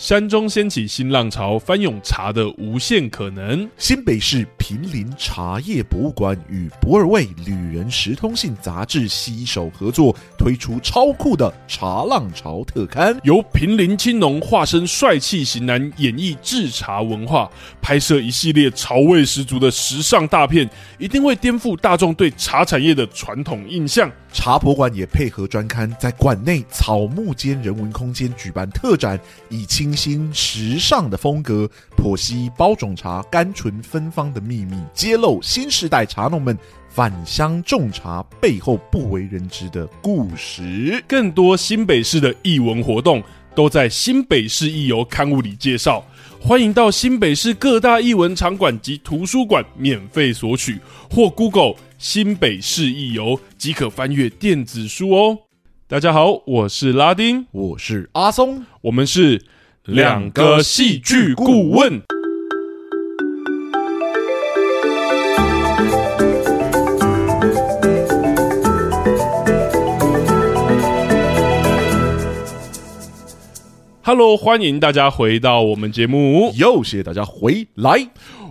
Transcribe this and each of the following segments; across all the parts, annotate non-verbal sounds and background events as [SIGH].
山中掀起新浪潮，翻涌茶的无限可能。新北市平林茶叶博物馆与博尔味旅人时通信杂志携手合作，推出超酷的茶浪潮特刊，由平林青农化身帅气型男，演绎制茶文化，拍摄一系列潮味十足的时尚大片，一定会颠覆大众对茶产业的传统印象。茶博馆也配合专刊，在馆内草木间人文空间举办特展，以清新时尚的风格剖析包种茶甘醇芬芳的秘密，揭露新时代茶农们返乡种茶背后不为人知的故事。更多新北市的艺文活动都在新北市艺游刊物里介绍，欢迎到新北市各大艺文场馆及图书馆免费索取，或 Google。新北市一游即可翻阅电子书哦。大家好，我是拉丁，我是阿松，我们是两个戏剧顾问。Hello，欢迎大家回到我们节目，又谢谢大家回来。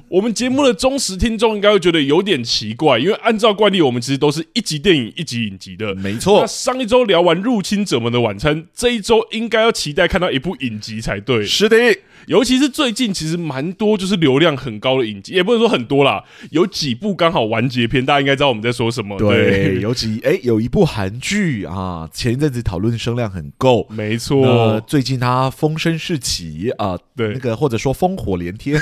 我们节目的忠实听众应该会觉得有点奇怪，因为按照惯例，我们其实都是一集电影一集影集的。没错，那上一周聊完《入侵者们的晚餐》，这一周应该要期待看到一部影集才对。是的。尤其是最近，其实蛮多就是流量很高的影集，也不能说很多啦，有几部刚好完结篇，大家应该知道我们在说什么。对，对有几哎、欸，有一部韩剧啊，前一阵子讨论声量很够，没错。最近它风声四起啊，对，那个或者说烽火连天，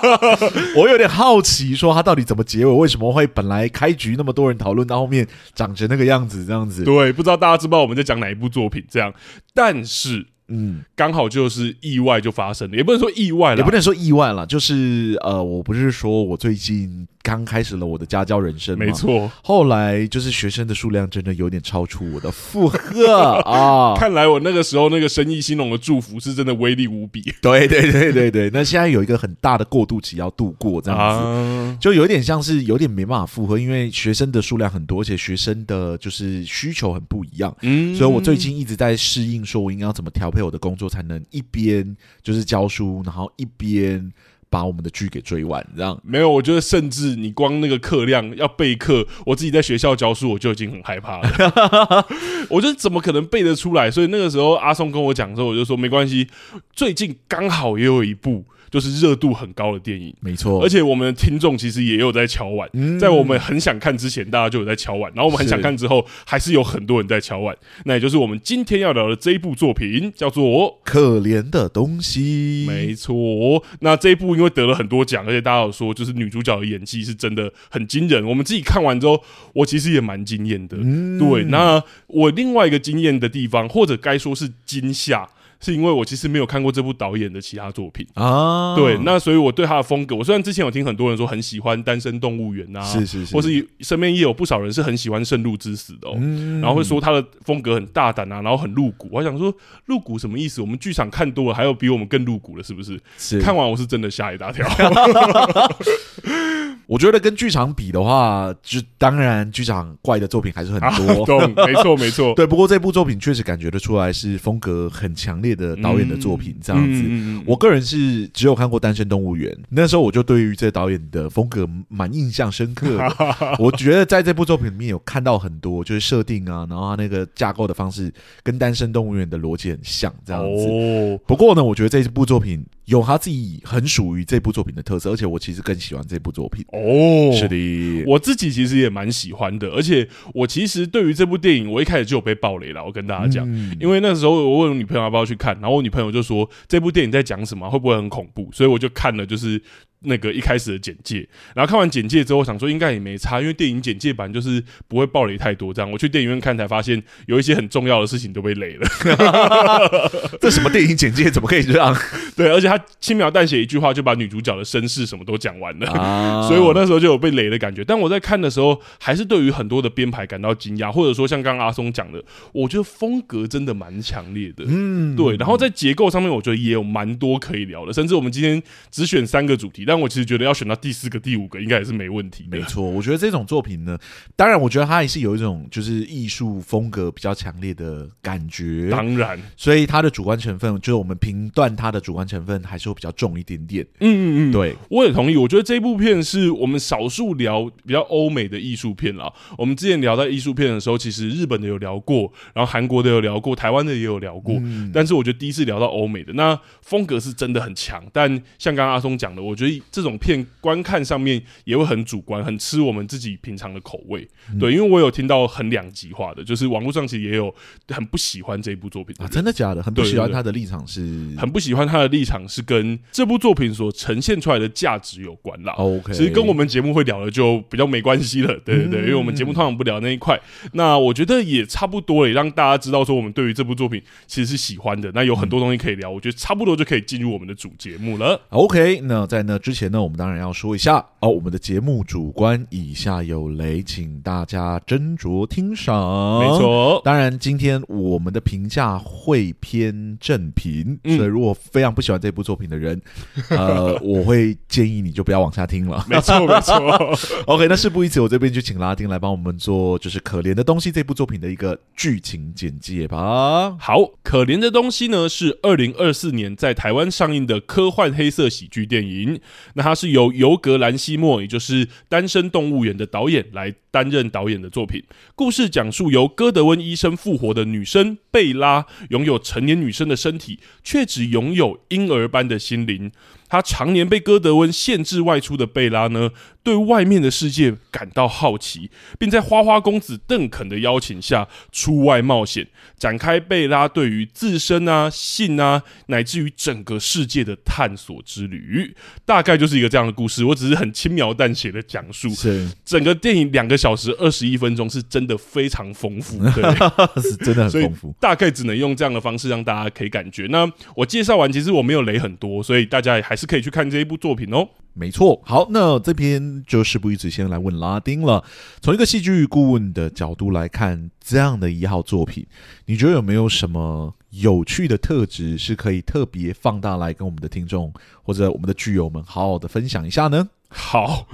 [LAUGHS] 我有点好奇，说它到底怎么结尾？为什么会本来开局那么多人讨论，到后面长成那个样子？这样子，对，不知道大家知不知道我们在讲哪一部作品？这样，但是。嗯，刚好就是意外就发生了，也不能说意外了，也不能说意外了，就是呃，我不是说我最近刚开始了我的家教人生吗？没错，后来就是学生的数量真的有点超出我的负荷啊！[LAUGHS] 看来我那个时候那个生意兴隆的祝福是真的威力无比。对对对对对，那现在有一个很大的过渡期要度过，这样子、啊、就有点像是有点没办法负荷，因为学生的数量很多，而且学生的就是需求很不一样。嗯，所以我最近一直在适应，说我应该要怎么调配。我的工作才能一边就是教书，然后一边把我们的剧给追完，这样没有？我觉得甚至你光那个课量要备课，我自己在学校教书，我就已经很害怕了。[LAUGHS] 我觉得怎么可能背得出来？所以那个时候阿松跟我讲的时候，我就说没关系。最近刚好也有一部。就是热度很高的电影，没错。而且我们的听众其实也有在敲碗，嗯，在我们很想看之前，大家就有在敲碗。然后我们很想看之后，还是有很多人在敲碗。那也就是我们今天要聊的这一部作品，叫做《可怜的东西》。没错。那这一部因为得了很多奖，而且大家有说，就是女主角的演技是真的很惊人。我们自己看完之后，我其实也蛮惊艳的。嗯，对。那我另外一个惊艳的地方，或者该说是惊吓。是因为我其实没有看过这部导演的其他作品啊，对，那所以我对他的风格，我虽然之前有听很多人说很喜欢《单身动物园》啊，是是是，或是身边也有不少人是很喜欢《圣路之死》的哦，然后会说他的风格很大胆啊，然后很露骨。我想说露骨什么意思？我们剧场看多了，还有比我们更露骨的，是不是？是。看完我是真的吓一大跳。[LAUGHS] 我觉得跟剧场比的话，就当然剧场怪的作品还是很多，[LAUGHS] 啊、没错没错。[LAUGHS] 对，不过这部作品确实感觉得出来是风格很强烈的导演的作品，这样子。嗯、我个人是只有看过《单身动物园》，那时候我就对于这导演的风格蛮印象深刻的。[LAUGHS] 我觉得在这部作品里面有看到很多就是设定啊，然后他那个架构的方式跟《单身动物园》的逻辑很像，这样子。哦、不过呢，我觉得这部作品。有他自己很属于这部作品的特色，而且我其实更喜欢这部作品哦。是的，我自己其实也蛮喜欢的，而且我其实对于这部电影，我一开始就有被暴雷了。我跟大家讲，嗯、因为那时候我问我女朋友要不要去看，然后我女朋友就说这部电影在讲什么，会不会很恐怖？所以我就看了，就是。那个一开始的简介，然后看完简介之后，我想说应该也没差，因为电影简介版就是不会暴雷太多。这样，我去电影院看才发现，有一些很重要的事情都被雷了。[LAUGHS] 这什么电影简介怎么可以这样？[LAUGHS] 对，而且他轻描淡写一句话就把女主角的身世什么都讲完了，啊、[LAUGHS] 所以我那时候就有被雷的感觉。但我在看的时候，还是对于很多的编排感到惊讶，或者说像刚刚阿松讲的，我觉得风格真的蛮强烈的。嗯，对。然后在结构上面，我觉得也有蛮多可以聊的。甚至我们今天只选三个主题，但我其实觉得要选到第四个、第五个，应该也是没问题。没错，我觉得这种作品呢，当然，我觉得它还是有一种就是艺术风格比较强烈的感觉。当然，所以它的主观成分，就是我们评断它的主观成分，还是会比较重一点点。嗯嗯嗯，对，我也同意。我觉得这部片是我们少数聊比较欧美的艺术片啦。我们之前聊到艺术片的时候，其实日本的有聊过，然后韩国的有聊过，台湾的也有聊过。嗯、但是我觉得第一次聊到欧美的，那风格是真的很强。但像刚刚阿松讲的，我觉得这种片观看上面也会很主观，很吃我们自己平常的口味。嗯、对，因为我有听到很两极化的，就是网络上其实也有很不喜欢这部作品。啊，真的假的？很不喜欢他的立场是？很不喜欢他的立场是跟这部作品所呈现出来的价值有关啦。OK，其实跟我们节目会聊的就比较没关系了。对对对，因为我们节目通常不聊那一块。那我觉得也差不多，也让大家知道说我们对于这部作品其实是喜欢的。那有很多东西可以聊，我觉得差不多就可以进入我们的主节目了。OK，那在那之前呢，我们当然要说一下哦，我们的节目主观以下有雷，请大家斟酌听赏。没错，当然今天我们的评价会偏正评，嗯、所以如果非常不喜欢这部作品的人，[LAUGHS] 呃，我会建议你就不要往下听了。[LAUGHS] 没错，没错。[LAUGHS] OK，那事不宜迟，我这边就请拉丁来帮我们做，就是《可怜的东西》这部作品的一个剧情简介吧。好，《可怜的东西》呢是二零二四年在台湾上映的科幻黑色喜剧电影。那它是由尤格兰西莫，也就是《单身动物园》的导演来担任导演的作品。故事讲述由戈德温医生复活的女生贝拉，拥有成年女生的身体，却只拥有婴儿般的心灵。她常年被哥德温限制外出的贝拉呢，对外面的世界感到好奇，并在花花公子邓肯的邀请下出外冒险，展开贝拉对于自身啊、性啊，乃至于整个世界的探索之旅。大概就是一个这样的故事，我只是很轻描淡写的讲述。是整个电影两个小时二十一分钟，是真的非常丰富，[LAUGHS] 对，是真的很丰富。大概只能用这样的方式让大家可以感觉。那我介绍完，其实我没有雷很多，所以大家也还是可以去看这一部作品哦。没错，好，那这边就事不宜迟，先来问拉丁了。从一个戏剧顾问的角度来看，这样的一号作品，你觉得有没有什么有趣的特质是可以特别放大来跟我们的听众或者我们的剧友们好好的分享一下呢？好。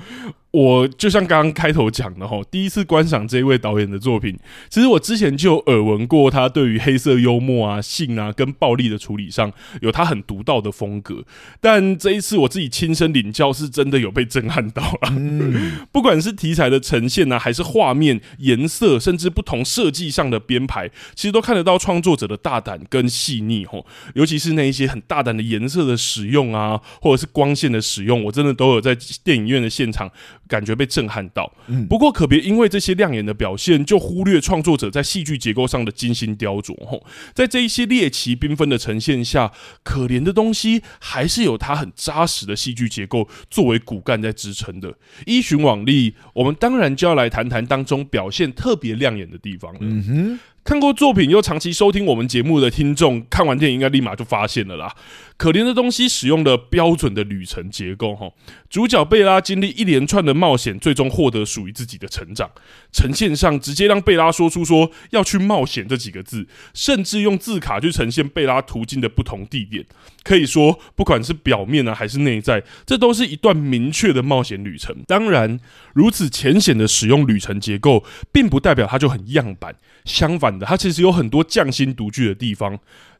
我就像刚刚开头讲的哈，第一次观赏这一位导演的作品，其实我之前就有耳闻过他对于黑色幽默啊、性啊跟暴力的处理上有他很独到的风格，但这一次我自己亲身领教，是真的有被震撼到了。嗯、不管是题材的呈现呢、啊，还是画面、颜色，甚至不同设计上的编排，其实都看得到创作者的大胆跟细腻哈。尤其是那一些很大胆的颜色的使用啊，或者是光线的使用，我真的都有在电影院的现场。感觉被震撼到，不过可别因为这些亮眼的表现，就忽略创作者在戏剧结构上的精心雕琢。吼，在这一些猎奇缤纷的呈现下，可怜的东西还是有它很扎实的戏剧结构作为骨干在支撑的。依循往例，我们当然就要来谈谈当中表现特别亮眼的地方了。嗯哼。看过作品又长期收听我们节目的听众，看完电影应该立马就发现了啦。可怜的东西使用了标准的旅程结构，哈，主角贝拉经历一连串的冒险，最终获得属于自己的成长。呈现上直接让贝拉说出说要去冒险这几个字，甚至用字卡去呈现贝拉途径的不同地点。可以说，不管是表面啊还是内在，这都是一段明确的冒险旅程。当然，如此浅显的使用旅程结构，并不代表它就很样板。相反的，它其实有很多匠心独具的地方。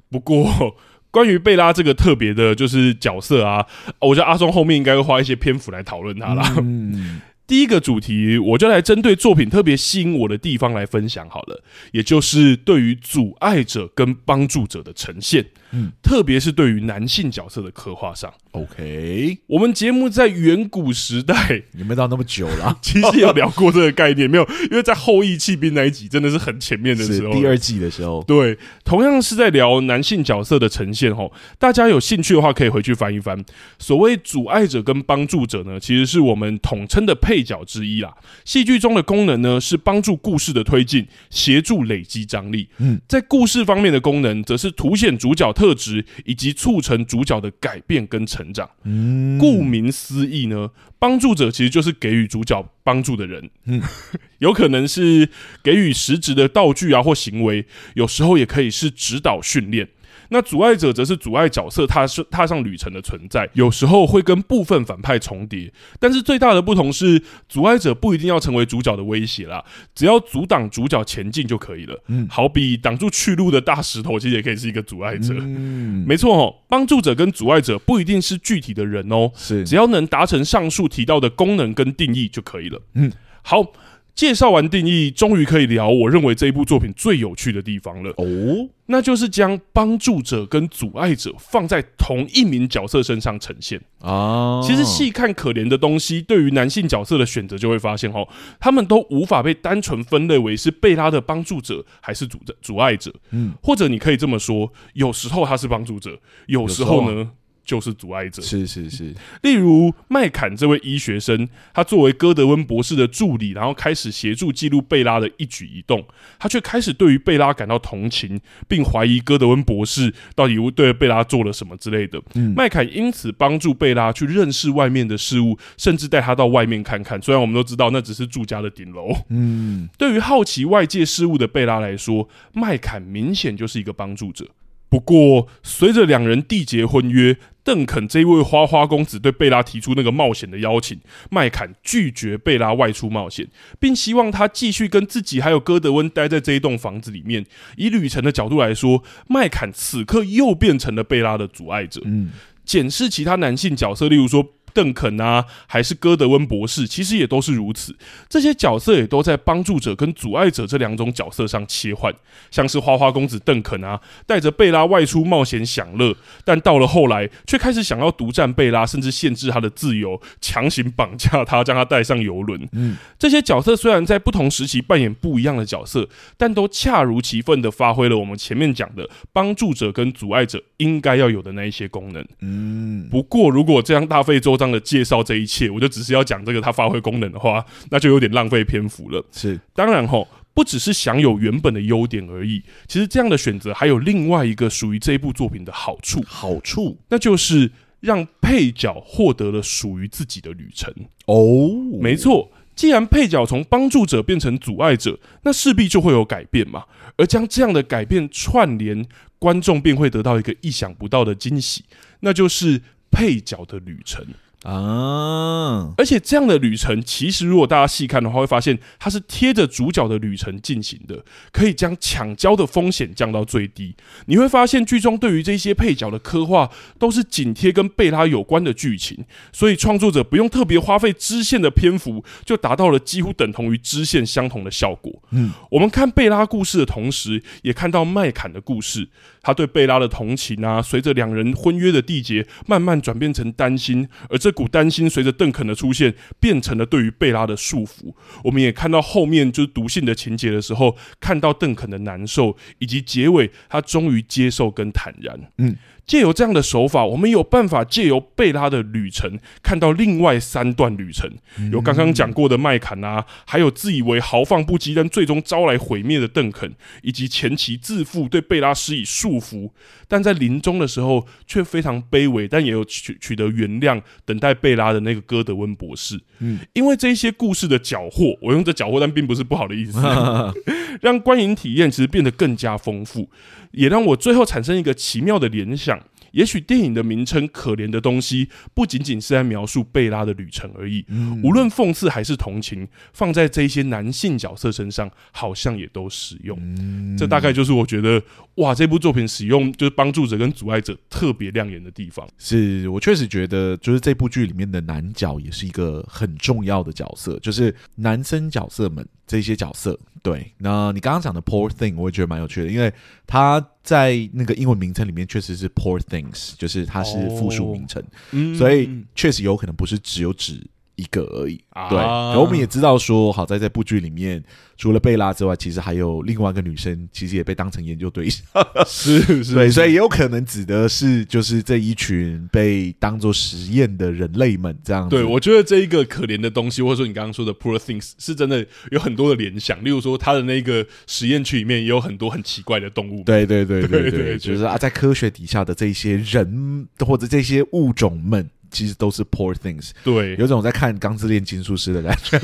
不过，关于贝拉这个特别的，就是角色啊，我觉得阿松后面应该会花一些篇幅来讨论它啦。嗯，[LAUGHS] 第一个主题，我就来针对作品特别吸引我的地方来分享好了，也就是对于阻碍者跟帮助者的呈现。嗯，特别是对于男性角色的刻画上，OK，我们节目在远古时代也没到那么久了，[LAUGHS] 其实有聊过这个概念没有？因为在后羿弃兵那一集真的是很前面的时候，第二季的时候，对，同样是在聊男性角色的呈现齁。大家有兴趣的话，可以回去翻一翻。所谓阻碍者跟帮助者呢，其实是我们统称的配角之一啦。戏剧中的功能呢，是帮助故事的推进，协助累积张力。嗯，在故事方面的功能，则是凸显主角。特质，以及促成主角的改变跟成长。嗯，顾名思义呢，帮助者其实就是给予主角帮助的人。嗯，[LAUGHS] 有可能是给予实质的道具啊或行为，有时候也可以是指导训练。那阻碍者则是阻碍角色踏上踏上旅程的存在，有时候会跟部分反派重叠，但是最大的不同是，阻碍者不一定要成为主角的威胁啦，只要阻挡主角前进就可以了。嗯，好比挡住去路的大石头，其实也可以是一个阻碍者。嗯，没错哦，帮助者跟阻碍者不一定是具体的人哦，是只要能达成上述提到的功能跟定义就可以了。嗯，好。介绍完定义，终于可以聊我认为这一部作品最有趣的地方了。哦，那就是将帮助者跟阻碍者放在同一名角色身上呈现啊。其实细看可怜的东西，对于男性角色的选择，就会发现哦，他们都无法被单纯分类为是贝拉的帮助者还是阻阻碍者。嗯，或者你可以这么说，有时候他是帮助者，有时候呢？就是阻碍者，是是是。例如麦坎这位医学生，他作为戈德温博士的助理，然后开始协助记录贝拉的一举一动，他却开始对于贝拉感到同情，并怀疑戈德温博士到底对贝拉做了什么之类的。嗯，麦坎因此帮助贝拉去认识外面的事物，甚至带他到外面看看。虽然我们都知道那只是住家的顶楼。嗯，对于好奇外界事物的贝拉来说，麦坎明显就是一个帮助者。不过，随着两人缔结婚约，邓肯这一位花花公子对贝拉提出那个冒险的邀请，麦坎拒绝贝拉外出冒险，并希望他继续跟自己还有戈德温待在这一栋房子里面。以旅程的角度来说，麦坎此刻又变成了贝拉的阻碍者。嗯，检视其他男性角色，例如说。邓肯啊，还是戈德温博士，其实也都是如此。这些角色也都在帮助者跟阻碍者这两种角色上切换。像是花花公子邓肯啊，带着贝拉外出冒险享乐，但到了后来却开始想要独占贝拉，甚至限制他的自由，强行绑架他，将他带上游轮。嗯，这些角色虽然在不同时期扮演不一样的角色，但都恰如其分的发挥了我们前面讲的帮助者跟阻碍者应该要有的那一些功能。嗯，不过如果这样大费周章的介绍这一切，我就只是要讲这个它发挥功能的话，那就有点浪费篇幅了。是，当然吼，不只是享有原本的优点而已。其实这样的选择还有另外一个属于这一部作品的好处，好处，那就是让配角获得了属于自己的旅程。哦，没错，既然配角从帮助者变成阻碍者，那势必就会有改变嘛。而将这样的改变串联，观众便会得到一个意想不到的惊喜，那就是配角的旅程。啊！而且这样的旅程，其实如果大家细看的话，会发现它是贴着主角的旅程进行的，可以将抢焦的风险降到最低。你会发现剧中对于这些配角的刻画都是紧贴跟贝拉有关的剧情，所以创作者不用特别花费支线的篇幅，就达到了几乎等同于支线相同的效果。嗯，我们看贝拉故事的同时，也看到麦坎的故事。他对贝拉的同情啊，随着两人婚约的缔结，慢慢转变成担心，而这股担心随着邓肯的出现，变成了对于贝拉的束缚。我们也看到后面就是读信的情节的时候，看到邓肯的难受，以及结尾他终于接受跟坦然。嗯。借由这样的手法，我们有办法借由贝拉的旅程，看到另外三段旅程。有刚刚讲过的麦坎啊，还有自以为豪放不羁，但最终招来毁灭的邓肯，以及前期自负对贝拉施以束缚，但在临终的时候却非常卑微，但也有取取得原谅，等待贝拉的那个哥德温博士。嗯，因为这些故事的缴获，我用这缴获，但并不是不好的意思，[LAUGHS] 让观影体验其实变得更加丰富。也让我最后产生一个奇妙的联想。也许电影的名称《可怜的东西》不仅仅是在描述贝拉的旅程而已。嗯，无论讽刺还是同情，放在这些男性角色身上，好像也都适用。嗯，这大概就是我觉得哇，这部作品使用就是帮助者跟阻碍者特别亮眼的地方。是我确实觉得，就是这部剧里面的男角也是一个很重要的角色，就是男生角色们这些角色。对，那你刚刚讲的 Poor Thing，我也觉得蛮有趣的，因为它在那个英文名称里面确实是 Poor Things，就是它是复数名称，哦、所以确实有可能不是只有指一个而已。啊、对，可我们也知道说，好在这部剧里面，除了贝拉之外，其实还有另外一个女生，其实也被当成研究对象。是 [LAUGHS] 是，对，所以也有可能指的是就是这一群被当做实验的人类们这样子。对，我觉得这一个可怜的东西，或者说你刚刚说的 poor things，是真的有很多的联想。例如说，他的那个实验区里面也有很多很奇怪的动物。对，对，对，对，对，就是啊，在科学底下的这些人或者这些物种们。其实都是 poor things，对，有种在看《钢之炼金术师》的感觉，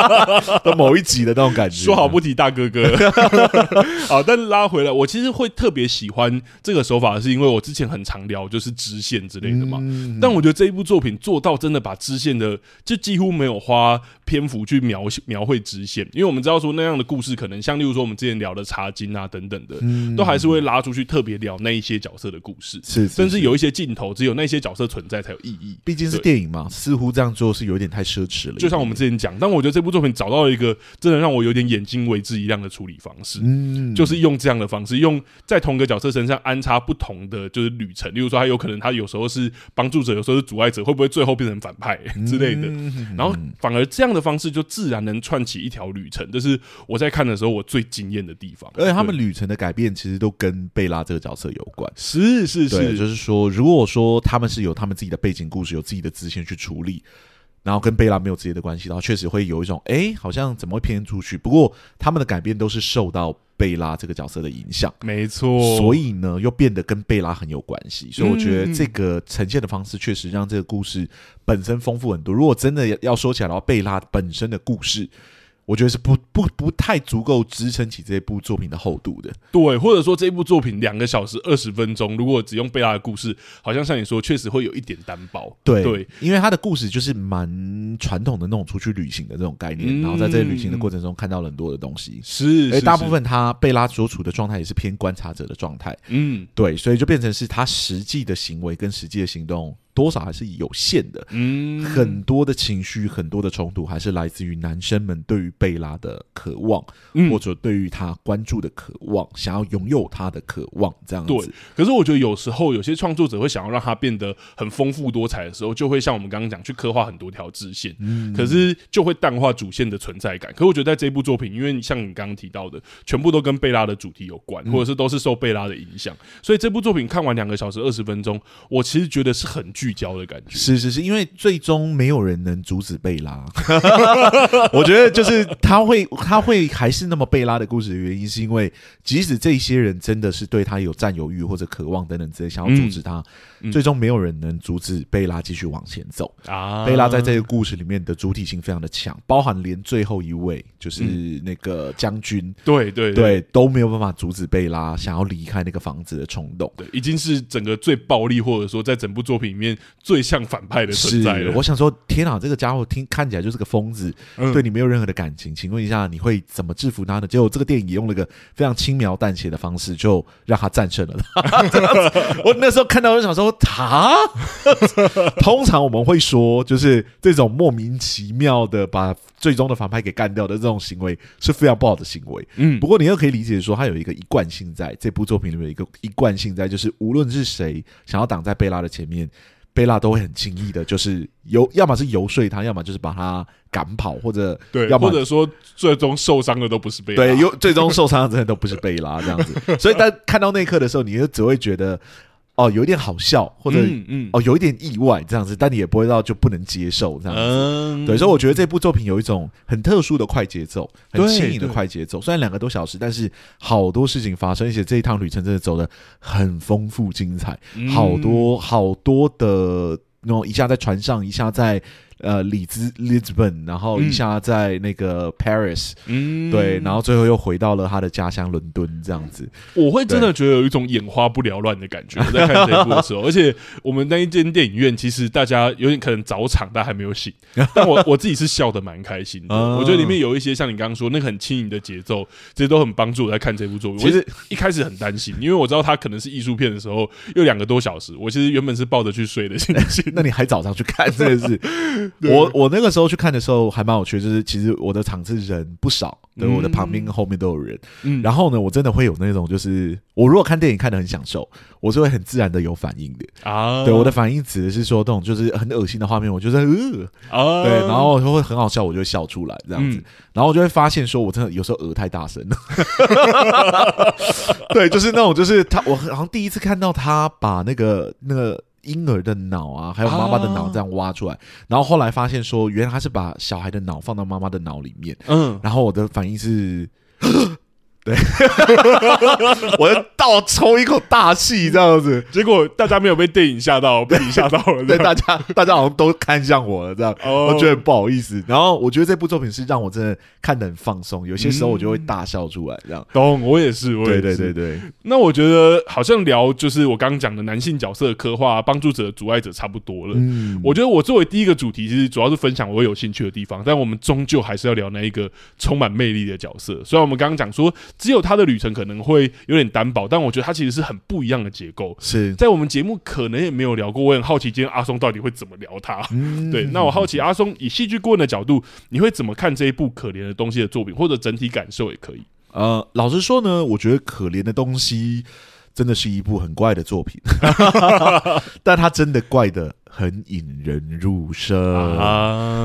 [LAUGHS] 的某一集的那种感觉。说好不提大哥哥，[LAUGHS] 好，但是拉回来，我其实会特别喜欢这个手法，是因为我之前很常聊就是支线之类的嘛。嗯、但我觉得这一部作品做到真的把支线的，就几乎没有花篇幅去描描绘支线，因为我们知道说那样的故事，可能像例如说我们之前聊的茶金啊等等的，嗯、都还是会拉出去特别聊那一些角色的故事，是，是，是，甚至有一些镜头，只有那些角色存在才有意义。毕竟是电影嘛，似乎这样做是有点太奢侈了。就像我们之前讲，但我觉得这部作品找到了一个真的让我有点眼睛为之一亮的处理方式，嗯，就是用这样的方式，用在同个角色身上安插不同的就是旅程。例如说，他有可能他有时候是帮助者，有时候是阻碍者，会不会最后变成反派 [LAUGHS] 之类的？然后反而这样的方式就自然能串起一条旅程，这是我在看的时候我最惊艳的地方。而且他们旅程的改变其实都跟贝拉这个角色有关。是是是，就是说，如果说他们是有他们自己的背景故事，有自己的支线去处理，然后跟贝拉没有直接的关系，然后确实会有一种哎、欸，好像怎么会偏出去？不过他们的改变都是受到贝拉这个角色的影响，没错。所以呢，又变得跟贝拉很有关系。所以我觉得这个呈现的方式确实让这个故事本身丰富很多。如果真的要说起来的话，贝拉本身的故事。我觉得是不不不太足够支撑起这部作品的厚度的，对，或者说这部作品两个小时二十分钟，如果只用贝拉的故事，好像像你说，确实会有一点单薄。对，对，因为他的故事就是蛮传统的那种出去旅行的这种概念，嗯、然后在这个旅行的过程中看到了很多的东西，是，而大部分他贝拉所处的状态也是偏观察者的状态，嗯，对，所以就变成是他实际的行为跟实际的行动。多少还是有限的，嗯，很多的情绪，很多的冲突，还是来自于男生们对于贝拉的渴望，嗯，或者对于他关注的渴望，想要拥有他的渴望，这样子。对。可是我觉得有时候有些创作者会想要让他变得很丰富多彩的时候，就会像我们刚刚讲，去刻画很多条支线，嗯，可是就会淡化主线的存在感。可是我觉得在这部作品，因为像你刚刚提到的，全部都跟贝拉的主题有关，或者是都是受贝拉的影响，所以这部作品看完两个小时二十分钟，我其实觉得是很聚焦的感觉，是是是，因为最终没有人能阻止贝拉。[LAUGHS] 我觉得就是他会他会还是那么贝拉的故事的原因，是因为即使这些人真的是对他有占有欲或者渴望等等之类，想要阻止他，嗯、最终没有人能阻止贝拉继续往前走啊。贝拉在这个故事里面的主体性非常的强，包含连最后一位就是那个将军，嗯、对对对，对，都没有办法阻止贝拉想要离开那个房子的冲动。对，已经是整个最暴力，或者说在整部作品里面最像反派的存在了。我想说，天哪，这个家伙听看起来就是个疯子，嗯、对你没有任何的感情。请问一下，你会怎么制服他呢？结果这个电影也用了一个非常轻描淡写的方式，就让他战胜了他。[LAUGHS] [LAUGHS] 我那时候看到，我想说，他 [LAUGHS] 通常我们会说，就是这种莫名其妙的把最终的反派给干掉的这种行为是非常不好的行为。嗯，不过你又可以理解说，他有一个一贯性在这部作品里面有一个一贯性在，就是无论是谁想要挡在贝拉的前面。贝拉都会很轻易的，就是游，要么是游说他，要么就是把他赶跑，或者对，要或者说最终受伤的都不是贝拉，对，有最终受伤的真的都不是贝拉这样子。所以，当看到那一刻的时候，你就只会觉得。哦，有一点好笑，或者嗯，嗯哦，有一点意外这样子，但你也不会到就不能接受这样子。嗯、对，所以我觉得这部作品有一种很特殊的快节奏，很轻盈的快节奏。虽然两个多小时，但是好多事情发生，而且这一趟旅程真的走的很丰富精彩，嗯、好多好多的那种一下在船上，一下在。呃，里兹 Lisbon，然后一下在那个 Paris，嗯，对，然后最后又回到了他的家乡伦敦，这样子。我会真的觉得有一种眼花不缭乱的感觉，我在看这一部的时候。[LAUGHS] 而且我们那一间电影院，其实大家有点可能早场，但还没有醒。[LAUGHS] 但我我自己是笑的蛮开心的。我觉得里面有一些像你刚刚说那个很轻盈的节奏，这些都很帮助我在看这部作品。其实一开始很担心，因为我知道它可能是艺术片的时候，又两个多小时，我其实原本是抱着去睡的心情。[LAUGHS] 那你还早上去看，真的是。我我那个时候去看的时候还蛮有趣，就是其实我的场次人不少，对，我的旁边跟后面都有人。嗯，然后呢，我真的会有那种，就是我如果看电影看的很享受，我是会很自然的有反应的啊。对，我的反应指的是说，这种就是很恶心的画面，我就是呃，对，然后会很好笑，我就会笑出来这样子。然后我就会发现，说我真的有时候呃太大声了。[LAUGHS] 对，就是那种，就是他，我好像第一次看到他把那个那个。婴儿的脑啊，还有妈妈的脑这样挖出来，啊、然后后来发现说，原来他是把小孩的脑放到妈妈的脑里面。嗯，然后我的反应是。对，[LAUGHS] 我就倒抽一口大气，这样子，结果大家没有被电影吓到，被你吓到了。[LAUGHS] 对，大家大家好像都看向我了，这样，我觉得不好意思。然后我觉得这部作品是让我真的看得很放松，有些时候我就会大笑出来，这样。懂，我也是，我也是。对对对对。那我觉得好像聊就是我刚刚讲的男性角色的刻画，帮助者、阻碍者差不多了。嗯，我觉得我作为第一个主题，其实主要是分享我有兴趣的地方，但我们终究还是要聊那一个充满魅力的角色。虽然我们刚刚讲说。只有他的旅程可能会有点单薄，但我觉得他其实是很不一样的结构。是在我们节目可能也没有聊过，我很好奇今天阿松到底会怎么聊他。嗯、对，那我好奇阿松以戏剧顾问的角度，你会怎么看这一部可怜的东西的作品，或者整体感受也可以。呃，老实说呢，我觉得可怜的东西真的是一部很怪的作品，[LAUGHS] 但它真的怪的。很引人入胜，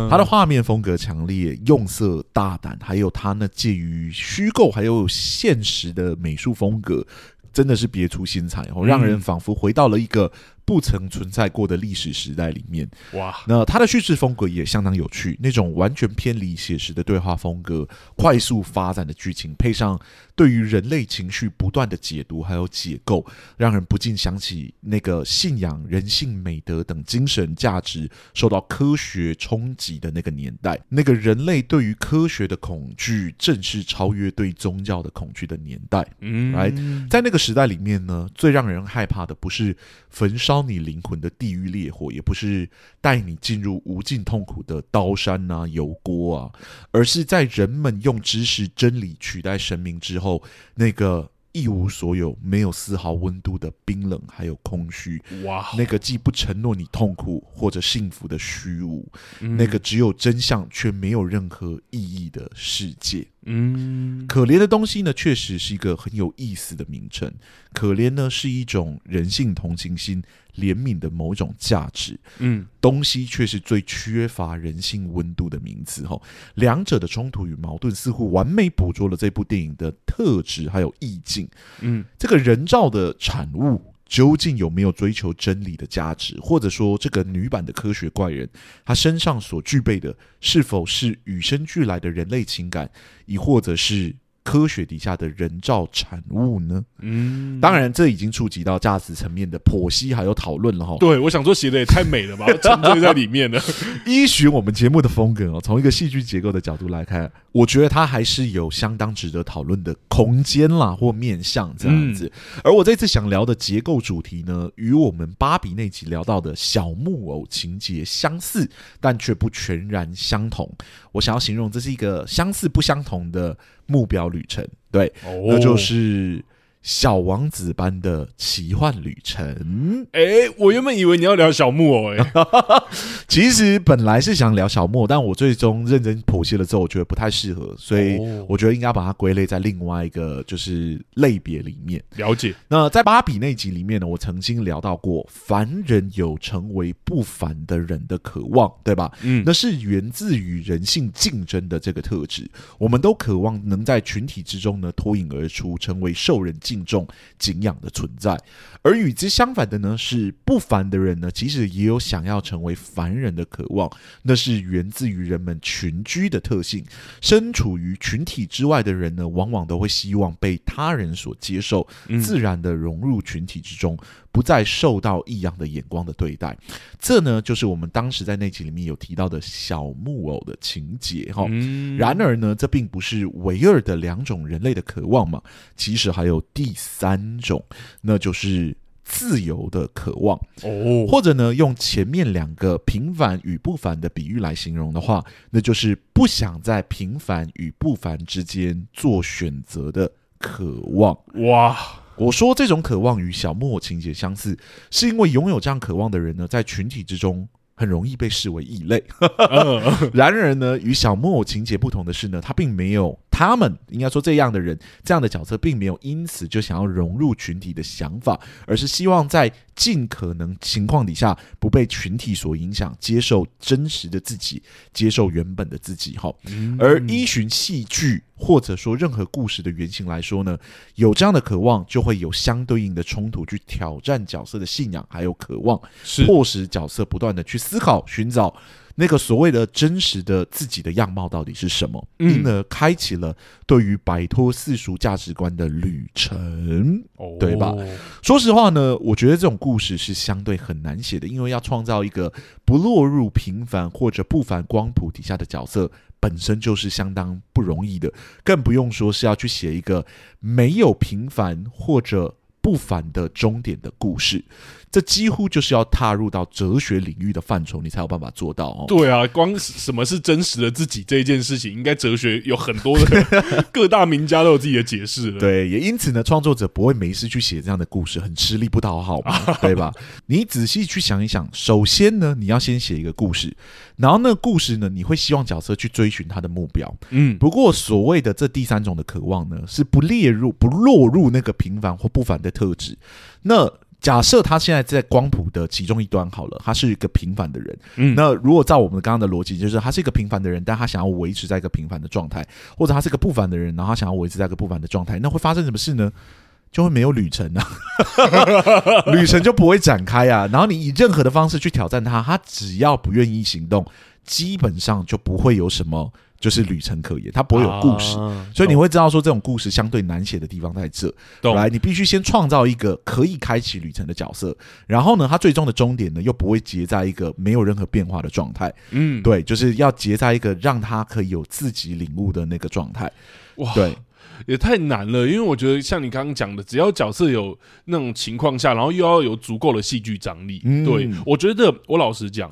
它的画面风格强烈，用色大胆，还有它那介于虚构还有现实的美术风格，真的是别出心裁哦，让人仿佛回到了一个。不曾存在过的历史时代里面，哇！那他的叙事风格也相当有趣，那种完全偏离写实的对话风格，快速发展的剧情，配上对于人类情绪不断的解读还有解构，让人不禁想起那个信仰人性美德等精神价值受到科学冲击的那个年代，那个人类对于科学的恐惧正是超越对宗教的恐惧的年代。嗯，来，在那个时代里面呢，最让人害怕的不是焚烧。你灵魂的地狱烈火，也不是带你进入无尽痛苦的刀山啊、油锅啊，而是在人们用知识真理取代神明之后，那个一无所有、没有丝毫温度的冰冷，还有空虚。哇，那个既不承诺你痛苦或者幸福的虚无，嗯、那个只有真相却没有任何意义的世界。嗯，可怜的东西呢，确实是一个很有意思的名称。可怜呢，是一种人性同情心。怜悯的某种价值，嗯，东西却是最缺乏人性温度的名词。哈，两者的冲突与矛盾似乎完美捕捉了这部电影的特质还有意境。嗯，这个人造的产物究竟有没有追求真理的价值？或者说，这个女版的科学怪人，她身上所具备的是否是与生俱来的人类情感，亦或者是？科学底下的人造产物呢？嗯，当然，这已经触及到价值层面的剖析还有讨论了哈。对，我想说写的也太美了吧，[LAUGHS] 沉醉在里面了。[LAUGHS] 依循我们节目的风格哦，从一个戏剧结构的角度来看，我觉得它还是有相当值得讨论的空间啦，或面向这样子。嗯、而我这次想聊的结构主题呢，与我们芭比那集聊到的小木偶情节相似，但却不全然相同。我想要形容这是一个相似不相同的目标旅程，对，哦、那就是。小王子般的奇幻旅程，哎、欸，我原本以为你要聊小木偶、欸，哎，[LAUGHS] 其实本来是想聊小木偶，但我最终认真剖析了之后，我觉得不太适合，所以我觉得应该把它归类在另外一个就是类别里面。了解。那在芭比那集里面呢，我曾经聊到过，凡人有成为不凡的人的渴望，对吧？嗯，那是源自于人性竞争的这个特质，我们都渴望能在群体之中呢脱颖而出，成为受人敬重、敬仰的存在，而与之相反的呢，是不凡的人呢，其实也有想要成为凡人的渴望，那是源自于人们群居的特性。身处于群体之外的人呢，往往都会希望被他人所接受，自然的融入群体之中。不再受到异样的眼光的对待，这呢就是我们当时在那集里面有提到的小木偶的情节哈。嗯、然而呢，这并不是唯二的两种人类的渴望嘛，其实还有第三种，那就是自由的渴望哦。或者呢，用前面两个平凡与不凡的比喻来形容的话，那就是不想在平凡与不凡之间做选择的渴望哇。我说这种渴望与小木偶情节相似，是因为拥有这样渴望的人呢，在群体之中很容易被视为异类。[LAUGHS] 然而呢，与小木偶情节不同的是呢，他并没有他们应该说这样的人，这样的角色，并没有因此就想要融入群体的想法，而是希望在尽可能情况底下不被群体所影响，接受真实的自己，接受原本的自己。哈，而依循戏剧或者说任何故事的原型来说呢，有这样的渴望，就会有相对应的冲突，去挑战角色的信仰，还有渴望，迫使角色不断的去思考、寻找。那个所谓的真实的自己的样貌到底是什么？因而开启了对于摆脱世俗价值观的旅程，对吧？说实话呢，我觉得这种故事是相对很难写的，因为要创造一个不落入平凡或者不凡光谱底下的角色，本身就是相当不容易的，更不用说是要去写一个没有平凡或者不凡的终点的故事。这几乎就是要踏入到哲学领域的范畴，你才有办法做到哦。对啊，光什么是真实的自己这一件事情，应该哲学有很多的 [LAUGHS] 各大名家都有自己的解释了。对，也因此呢，创作者不会没事去写这样的故事，很吃力不讨好嘛，[LAUGHS] 对吧？你仔细去想一想，首先呢，你要先写一个故事，然后那个故事呢，你会希望角色去追寻他的目标。嗯，不过所谓的这第三种的渴望呢，是不列入、不落入那个平凡或不凡的特质。那假设他现在在光谱的其中一端好了，他是一个平凡的人。嗯，那如果照我们刚刚的逻辑，就是他是一个平凡的人，但他想要维持在一个平凡的状态，或者他是一个不凡的人，然后他想要维持在一个不凡的状态，那会发生什么事呢？就会没有旅程啊，[LAUGHS] 旅程就不会展开啊。然后你以任何的方式去挑战他，他只要不愿意行动，基本上就不会有什么。就是旅程可言，它不会有故事，啊、所以你会知道说这种故事相对难写的地方在这。来，你必须先创造一个可以开启旅程的角色，然后呢，它最终的终点呢又不会结在一个没有任何变化的状态。嗯，对，就是要结在一个让他可以有自己领悟的那个状态。哇，对，也太难了，因为我觉得像你刚刚讲的，只要角色有那种情况下，然后又要有足够的戏剧张力。嗯、对，我觉得我老实讲。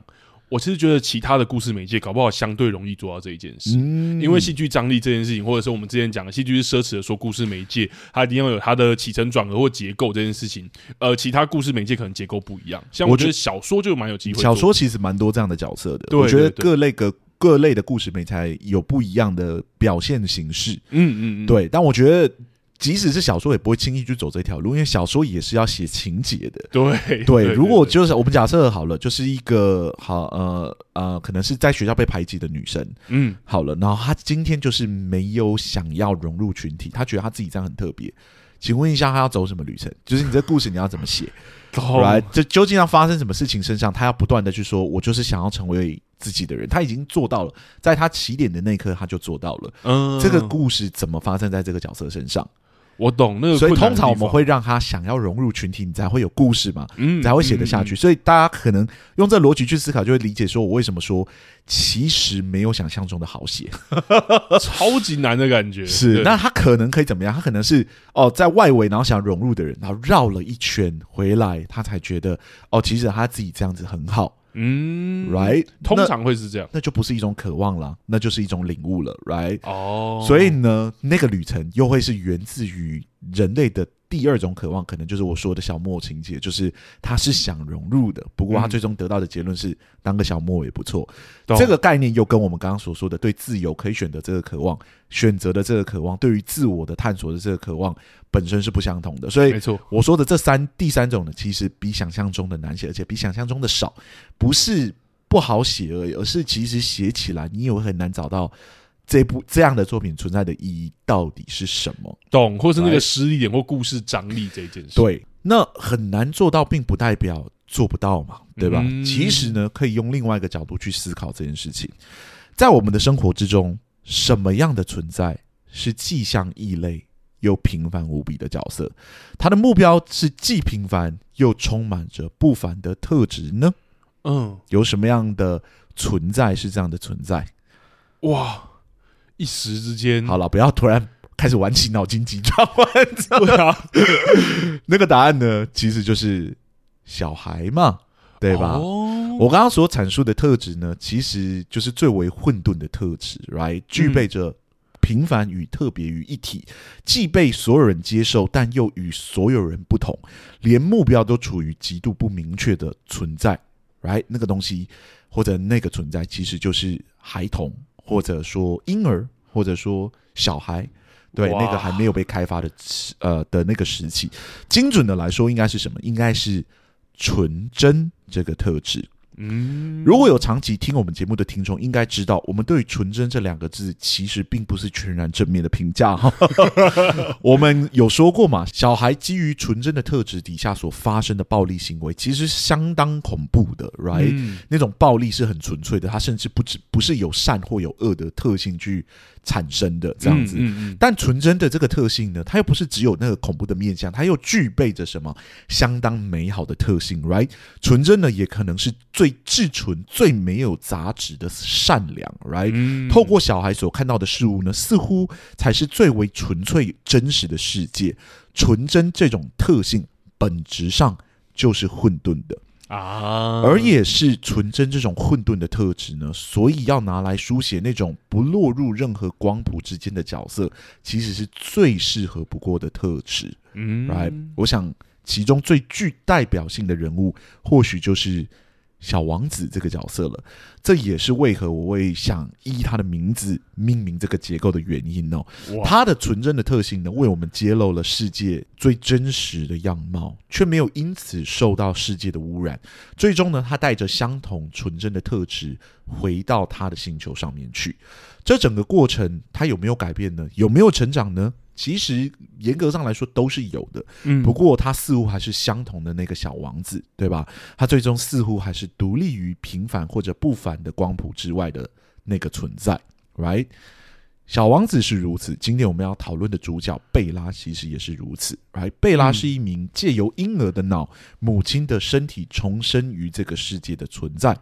我其实觉得其他的故事媒介搞不好相对容易做到这一件事，嗯、因为戏剧张力这件事情，或者是我们之前讲的戏剧是奢侈的，说故事媒介它一定要有它的起承转合或结构这件事情，呃，其他故事媒介可能结构不一样。像我觉得小说就蛮有机会，小说其实蛮多这样的角色的。对我觉得各类各各类的故事媒介有不一样的表现形式。嗯嗯嗯，对，但我觉得。即使是小说，也不会轻易去走这条路，因为小说也是要写情节的。对对，如果就是我们假设好了，就是一个好呃呃，可能是在学校被排挤的女生，嗯，好了，然后她今天就是没有想要融入群体，她觉得她自己这样很特别。请问一下，她要走什么旅程？就是你这故事你要怎么写？[LAUGHS] 来，这究竟要发生什么事情身上？她要不断的去说，我就是想要成为自己的人。她已经做到了，在她起点的那一刻，她就做到了。嗯，这个故事怎么发生在这个角色身上？我懂那个，所以通常我们会让他想要融入群体，你才会有故事嘛，嗯，才会写得下去。所以大家可能用这逻辑去思考，就会理解说我为什么说其实没有想象中的好写，[LAUGHS] [LAUGHS] 超级难的感觉。是，那他可能可以怎么样？他可能是哦，在外围然后想融入的人，然后绕了一圈回来，他才觉得哦，其实他自己这样子很好。嗯，right，通常会是这样，那，那就不是一种渴望了，那就是一种领悟了，right？哦，所以呢，那个旅程又会是源自于人类的。第二种渴望，可能就是我说的小莫情节，就是他是想融入的，不过他最终得到的结论是当个小莫也不错。嗯、这个概念又跟我们刚刚所说的对自由可以选择这个渴望、选择的这个渴望，对于自我的探索的这个渴望本身是不相同的。所以，没错，我说的这三第三种呢，其实比想象中的难写，而且比想象中的少，不是不好写而已，而是其实写起来你也会很难找到。这部这样的作品存在的意义到底是什么？懂，或是那个失力点或故事张力这件事。对，那很难做到，并不代表做不到嘛，对吧？嗯、其实呢，可以用另外一个角度去思考这件事情。在我们的生活之中，什么样的存在是既像异类又平凡无比的角色？他的目标是既平凡又充满着不凡的特质呢？嗯，有什么样的存在是这样的存在？哇！一时之间，好了，不要突然开始玩起脑筋急转弯。[LAUGHS] 知道吗，[LAUGHS] 那个答案呢，其实就是小孩嘛，对吧？哦、我刚刚所阐述的特质呢，其实就是最为混沌的特质，right？具备着平凡与特别于一体，嗯、既被所有人接受，但又与所有人不同，连目标都处于极度不明确的存在。，right？那个东西或者那个存在，其实就是孩童，或者说婴儿，或者说小孩，对，那个还没有被开发的呃的那个时期，精准的来说，应该是什么？应该是纯真这个特质。嗯，如果有长期听我们节目的听众，应该知道，我们对于“纯真”这两个字，其实并不是全然正面的评价哈。[LAUGHS] 我们有说过嘛，小孩基于纯真的特质底下所发生的暴力行为，其实相当恐怖的，right？、嗯、那种暴力是很纯粹的，它甚至不只不是有善或有恶的特性去产生的这样子。嗯嗯嗯、但纯真的这个特性呢，它又不是只有那个恐怖的面相，它又具备着什么相当美好的特性，right？纯真呢，也可能是最最至纯、最没有杂质的善良，right？、嗯、透过小孩所看到的事物呢，似乎才是最为纯粹、真实的世界。纯真这种特性，本质上就是混沌的啊，而也是纯真这种混沌的特质呢，所以要拿来书写那种不落入任何光谱之间的角色，其实是最适合不过的特质。嗯，right？我想其中最具代表性的人物，或许就是。小王子这个角色了，这也是为何我会想依他的名字命名这个结构的原因哦。他的纯真的特性呢，为我们揭露了世界最真实的样貌，却没有因此受到世界的污染。最终呢，他带着相同纯真的特质回到他的星球上面去。这整个过程，他有没有改变呢？有没有成长呢？其实严格上来说都是有的，嗯，不过他似乎还是相同的那个小王子，对吧？他最终似乎还是独立于平凡或者不凡的光谱之外的那个存在，right？小王子是如此，今天我们要讨论的主角贝拉其实也是如此。来，贝拉是一名借由婴儿的脑、母亲的身体重生于这个世界的存在。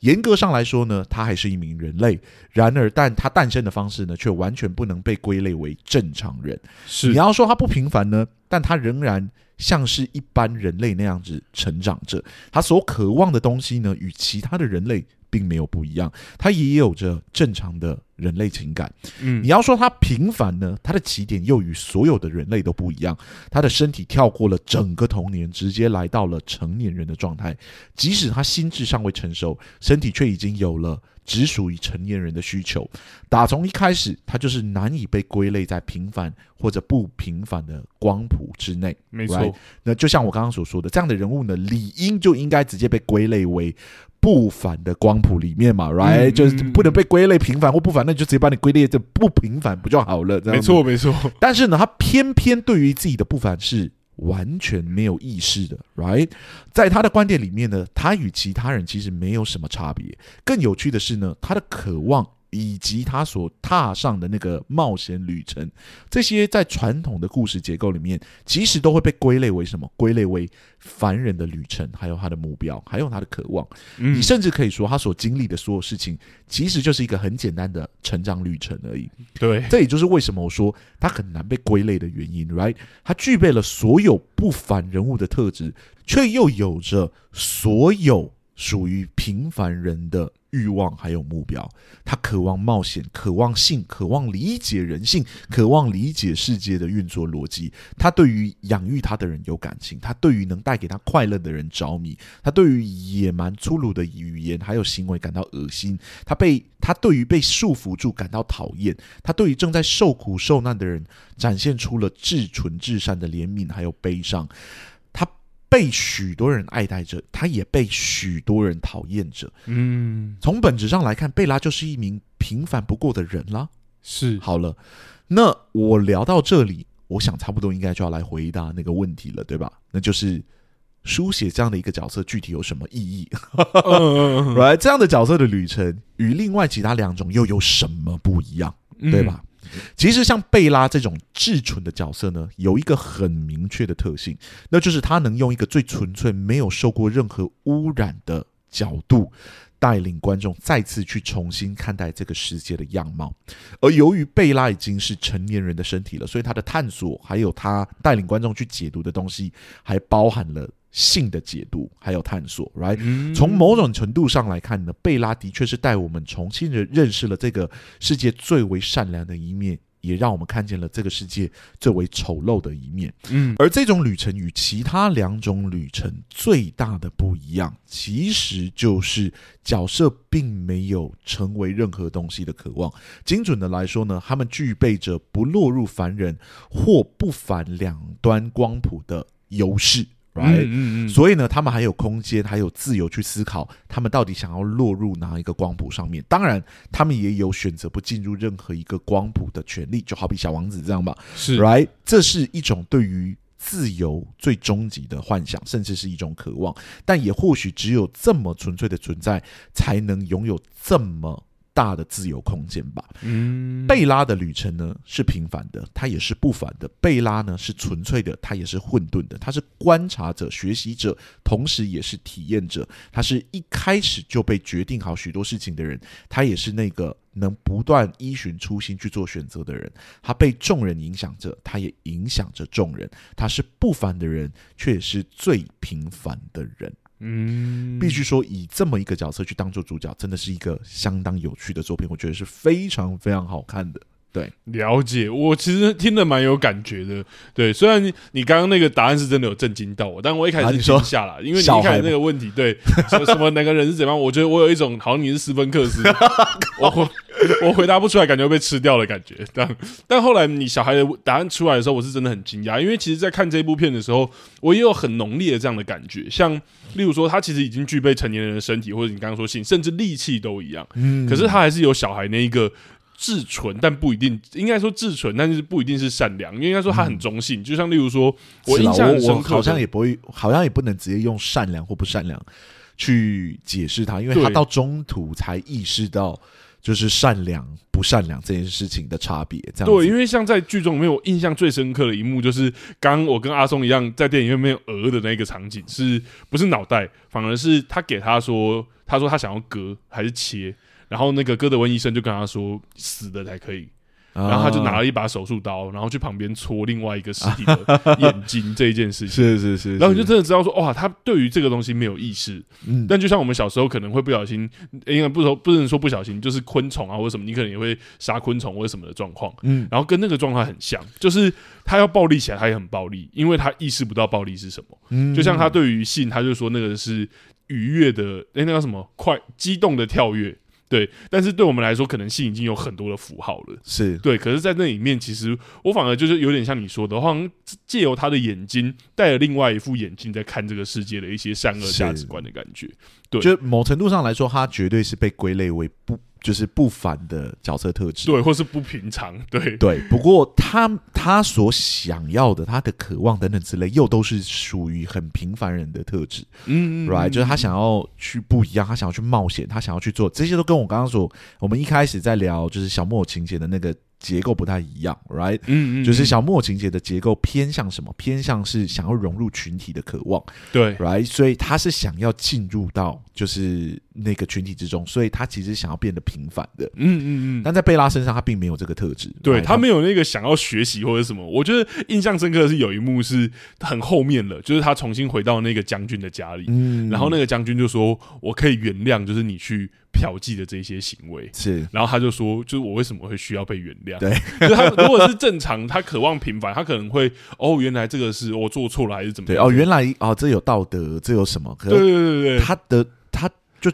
严格上来说呢，他还是一名人类。然而，但他诞生的方式呢，却完全不能被归类为正常人。是，你要说他不平凡呢，但他仍然像是一般人类那样子成长着。他所渴望的东西呢，与其他的人类。并没有不一样，他也有着正常的人类情感。嗯，你要说他平凡呢，他的起点又与所有的人类都不一样。他的身体跳过了整个童年，直接来到了成年人的状态。即使他心智尚未成熟，身体却已经有了只属于成年人的需求。打从一开始，他就是难以被归类在平凡或者不平凡的光谱之内。没错，right? 那就像我刚刚所说的，这样的人物呢，理应就应该直接被归类为。不凡的光谱里面嘛，right，、嗯、就是不能被归类平凡或不凡，那就直接把你归类这不平凡不就好了？没错，没错。但是呢，他偏偏对于自己的不凡是完全没有意识的，right，在他的观点里面呢，他与其他人其实没有什么差别。更有趣的是呢，他的渴望。以及他所踏上的那个冒险旅程，这些在传统的故事结构里面，其实都会被归类为什么？归类为凡人的旅程，还有他的目标，还有他的渴望。嗯，你甚至可以说，他所经历的所有事情，其实就是一个很简单的成长旅程而已。对，这也就是为什么我说他很难被归类的原因，right？他具备了所有不凡人物的特质，却又有着所有属于平凡人的。欲望还有目标，他渴望冒险，渴望性，渴望理解人性，渴望理解世界的运作逻辑。他对于养育他的人有感情，他对于能带给他快乐的人着迷，他对于野蛮粗鲁的语言还有行为感到恶心。他被他对于被束缚住感到讨厌，他对于正在受苦受难的人展现出了至纯至善的怜悯还有悲伤。被许多人爱戴着，他也被许多人讨厌着。嗯，从本质上来看，贝拉就是一名平凡不过的人啦。是，好了，那我聊到这里，我想差不多应该就要来回答那个问题了，对吧？那就是书写这样的一个角色具体有什么意义？来，[LAUGHS] 这样的角色的旅程与另外其他两种又有什么不一样？对吧？其实像贝拉这种至纯的角色呢，有一个很明确的特性，那就是他能用一个最纯粹、没有受过任何污染的角度，带领观众再次去重新看待这个世界的样貌。而由于贝拉已经是成年人的身体了，所以他的探索，还有他带领观众去解读的东西，还包含了。性的解读还有探索，right？从某种程度上来看呢，贝拉的确是带我们重新的认识了这个世界最为善良的一面，也让我们看见了这个世界最为丑陋的一面。嗯，而这种旅程与其他两种旅程最大的不一样，其实就是角色并没有成为任何东西的渴望。精准的来说呢，他们具备着不落入凡人或不凡两端光谱的优势。Right? 嗯嗯嗯，所以呢，他们还有空间，还有自由去思考，他们到底想要落入哪一个光谱上面。当然，他们也有选择不进入任何一个光谱的权利，就好比小王子这样吧。是，Right？这是一种对于自由最终极的幻想，甚至是一种渴望。但也或许只有这么纯粹的存在，才能拥有这么。大的自由空间吧。嗯，贝拉的旅程呢是平凡的，它也是不凡的。贝拉呢是纯粹的，它也是混沌的。他是观察者、学习者，同时也是体验者。他是一开始就被决定好许多事情的人，他也是那个能不断依循初心去做选择的人。他被众人影响着，他也影响着众人。他是不凡的人，却也是最平凡的人。嗯，必须说，以这么一个角色去当做主角，真的是一个相当有趣的作品。我觉得是非常非常好看的。对，了解。我其实听得蛮有感觉的。对，虽然你刚刚那个答案是真的有震惊到我，但我一开始惊吓了，因为你一开始那个问题，对，什么什么哪个人是怎样？我觉得我有一种好像你是斯芬克斯，[LAUGHS] 我回 [LAUGHS] 我回答不出来，感觉被吃掉的感觉。[LAUGHS] 但但后来你小孩的答案出来的时候，我是真的很惊讶，因为其实，在看这部片的时候，我也有很浓烈的这样的感觉。像例如说，他其实已经具备成年人的身体，或者你刚刚说性，甚至力气都一样，嗯，可是他还是有小孩那一个。至纯，但不一定，应该说至纯，但是不一定是善良，因为应该说他很中性。嗯、就像例如说，我印象很深刻，好像也不会，好像也不能直接用善良或不善良去解释他，因为他到中途才意识到，就是善良不善良这件事情的差别。这样对，因为像在剧中里面，我印象最深刻的一幕就是，刚我跟阿松一样在电影院里面鹅的那个场景，是不是脑袋？反而是他给他说，他说他想要割还是切？然后那个哥德温医生就跟他说，死的才可以，然后他就拿了一把手术刀，然后去旁边戳另外一个尸体的 [LAUGHS] 眼睛这一件事情，[LAUGHS] 是是是，然后你就真的知道说，哇，他对于这个东西没有意识，嗯，但就像我们小时候可能会不小心，应该不说不能说不小心，就是昆虫啊或者什么，你可能也会杀昆虫或者什么的状况，嗯，然后跟那个状态很像，就是他要暴力起来，他也很暴力，因为他意识不到暴力是什么，嗯，就像他对于性，他就说那个是愉悦的，哎，那个什么？快激动的跳跃。对，但是对我们来说，可能性已经有很多的符号了。是对，可是，在那里面，其实我反而就是有点像你说的，好像借由他的眼睛，戴了另外一副眼镜，在看这个世界的一些善恶价值观的感觉。对，就某程度上来说，他绝对是被归类为不。就是不凡的角色特质，对，或是不平常，[LAUGHS] 对对。不过他他所想要的，他的渴望等等之类，又都是属于很平凡人的特质，嗯，嗯，right，就是他想要去不一样，他想要去冒险，他想要去做这些，都跟我刚刚说，我们一开始在聊就是小木偶情节的那个。结构不太一样，right？嗯嗯，就是小木偶情节的结构偏向什么？偏向是想要融入群体的渴望，对，right？所以他是想要进入到就是那个群体之中，所以他其实想要变得平凡的，嗯嗯嗯。但在贝拉身上，他并没有这个特质，对，他没有那个想要学习或者什么。我觉得印象深刻的是有一幕是很后面了，就是他重新回到那个将军的家里，嗯，然后那个将军就说：“我可以原谅，就是你去。”嫖妓的这些行为是，然后他就说，就是我为什么会需要被原谅？对，[LAUGHS] 就他如果是正常，他渴望平凡，他可能会哦，原来这个是我做错了还是怎么样？对哦，原来哦，这有道德，这有什么？可对对对对，他的他就。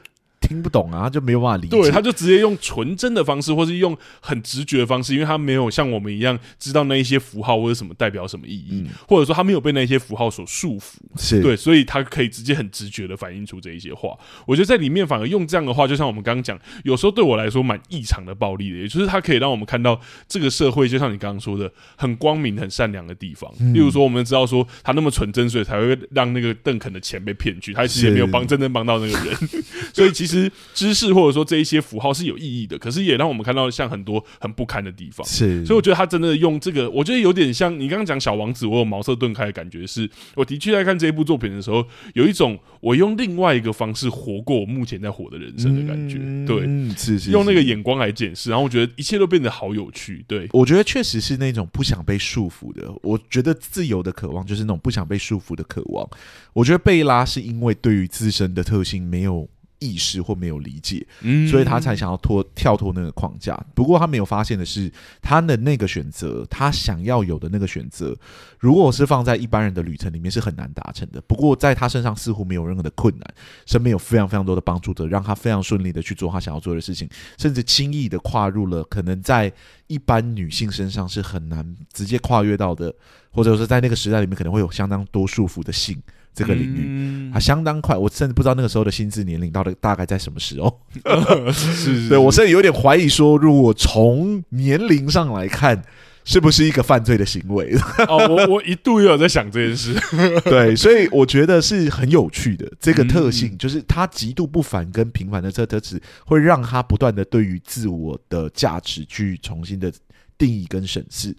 听不懂啊，他就没有办法理解。对，他就直接用纯真的方式，或是用很直觉的方式，因为他没有像我们一样知道那一些符号或者什么代表什么意义，嗯、或者说他没有被那些符号所束缚。是对，所以他可以直接很直觉的反映出这一些话。我觉得在里面反而用这样的话，就像我们刚刚讲，有时候对我来说蛮异常的暴力的，也就是他可以让我们看到这个社会，就像你刚刚说的，很光明、很善良的地方。嗯、例如说，我们知道说他那么纯真，所以才会让那个邓肯的钱被骗去，他其实也没有帮真正帮到那个人。[LAUGHS] 所以其实知识。或者说这一些符号是有意义的，可是也让我们看到像很多很不堪的地方。是，所以我觉得他真的用这个，我觉得有点像你刚刚讲小王子，我有茅塞顿开的感觉是。是我的确在看这一部作品的时候，有一种我用另外一个方式活过我目前在活的人生的感觉。嗯、对，是，是是，用那个眼光来检视，然后我觉得一切都变得好有趣。对，我觉得确实是那种不想被束缚的。我觉得自由的渴望就是那种不想被束缚的渴望。我觉得贝拉是因为对于自身的特性没有。意识或没有理解，嗯，所以他才想要脱跳脱那个框架。不过他没有发现的是，他的那个选择，他想要有的那个选择，如果是放在一般人的旅程里面是很难达成的。不过在他身上似乎没有任何的困难，身边有非常非常多的帮助者，让他非常顺利的去做他想要做的事情，甚至轻易的跨入了可能在一般女性身上是很难直接跨越到的，或者说在那个时代里面可能会有相当多束缚的性。这个领域，它相当快，我甚至不知道那个时候的心智年龄到底大概在什么时候。[LAUGHS] 是，是，对，我甚至有点怀疑说，如果从年龄上来看，是不是一个犯罪的行为？[LAUGHS] 哦，我我一度也有在想这件事。[LAUGHS] 对，所以我觉得是很有趣的这个特性，就是他极度不凡跟平凡的这个特质，会让他不断的对于自我的价值去重新的定义跟审视。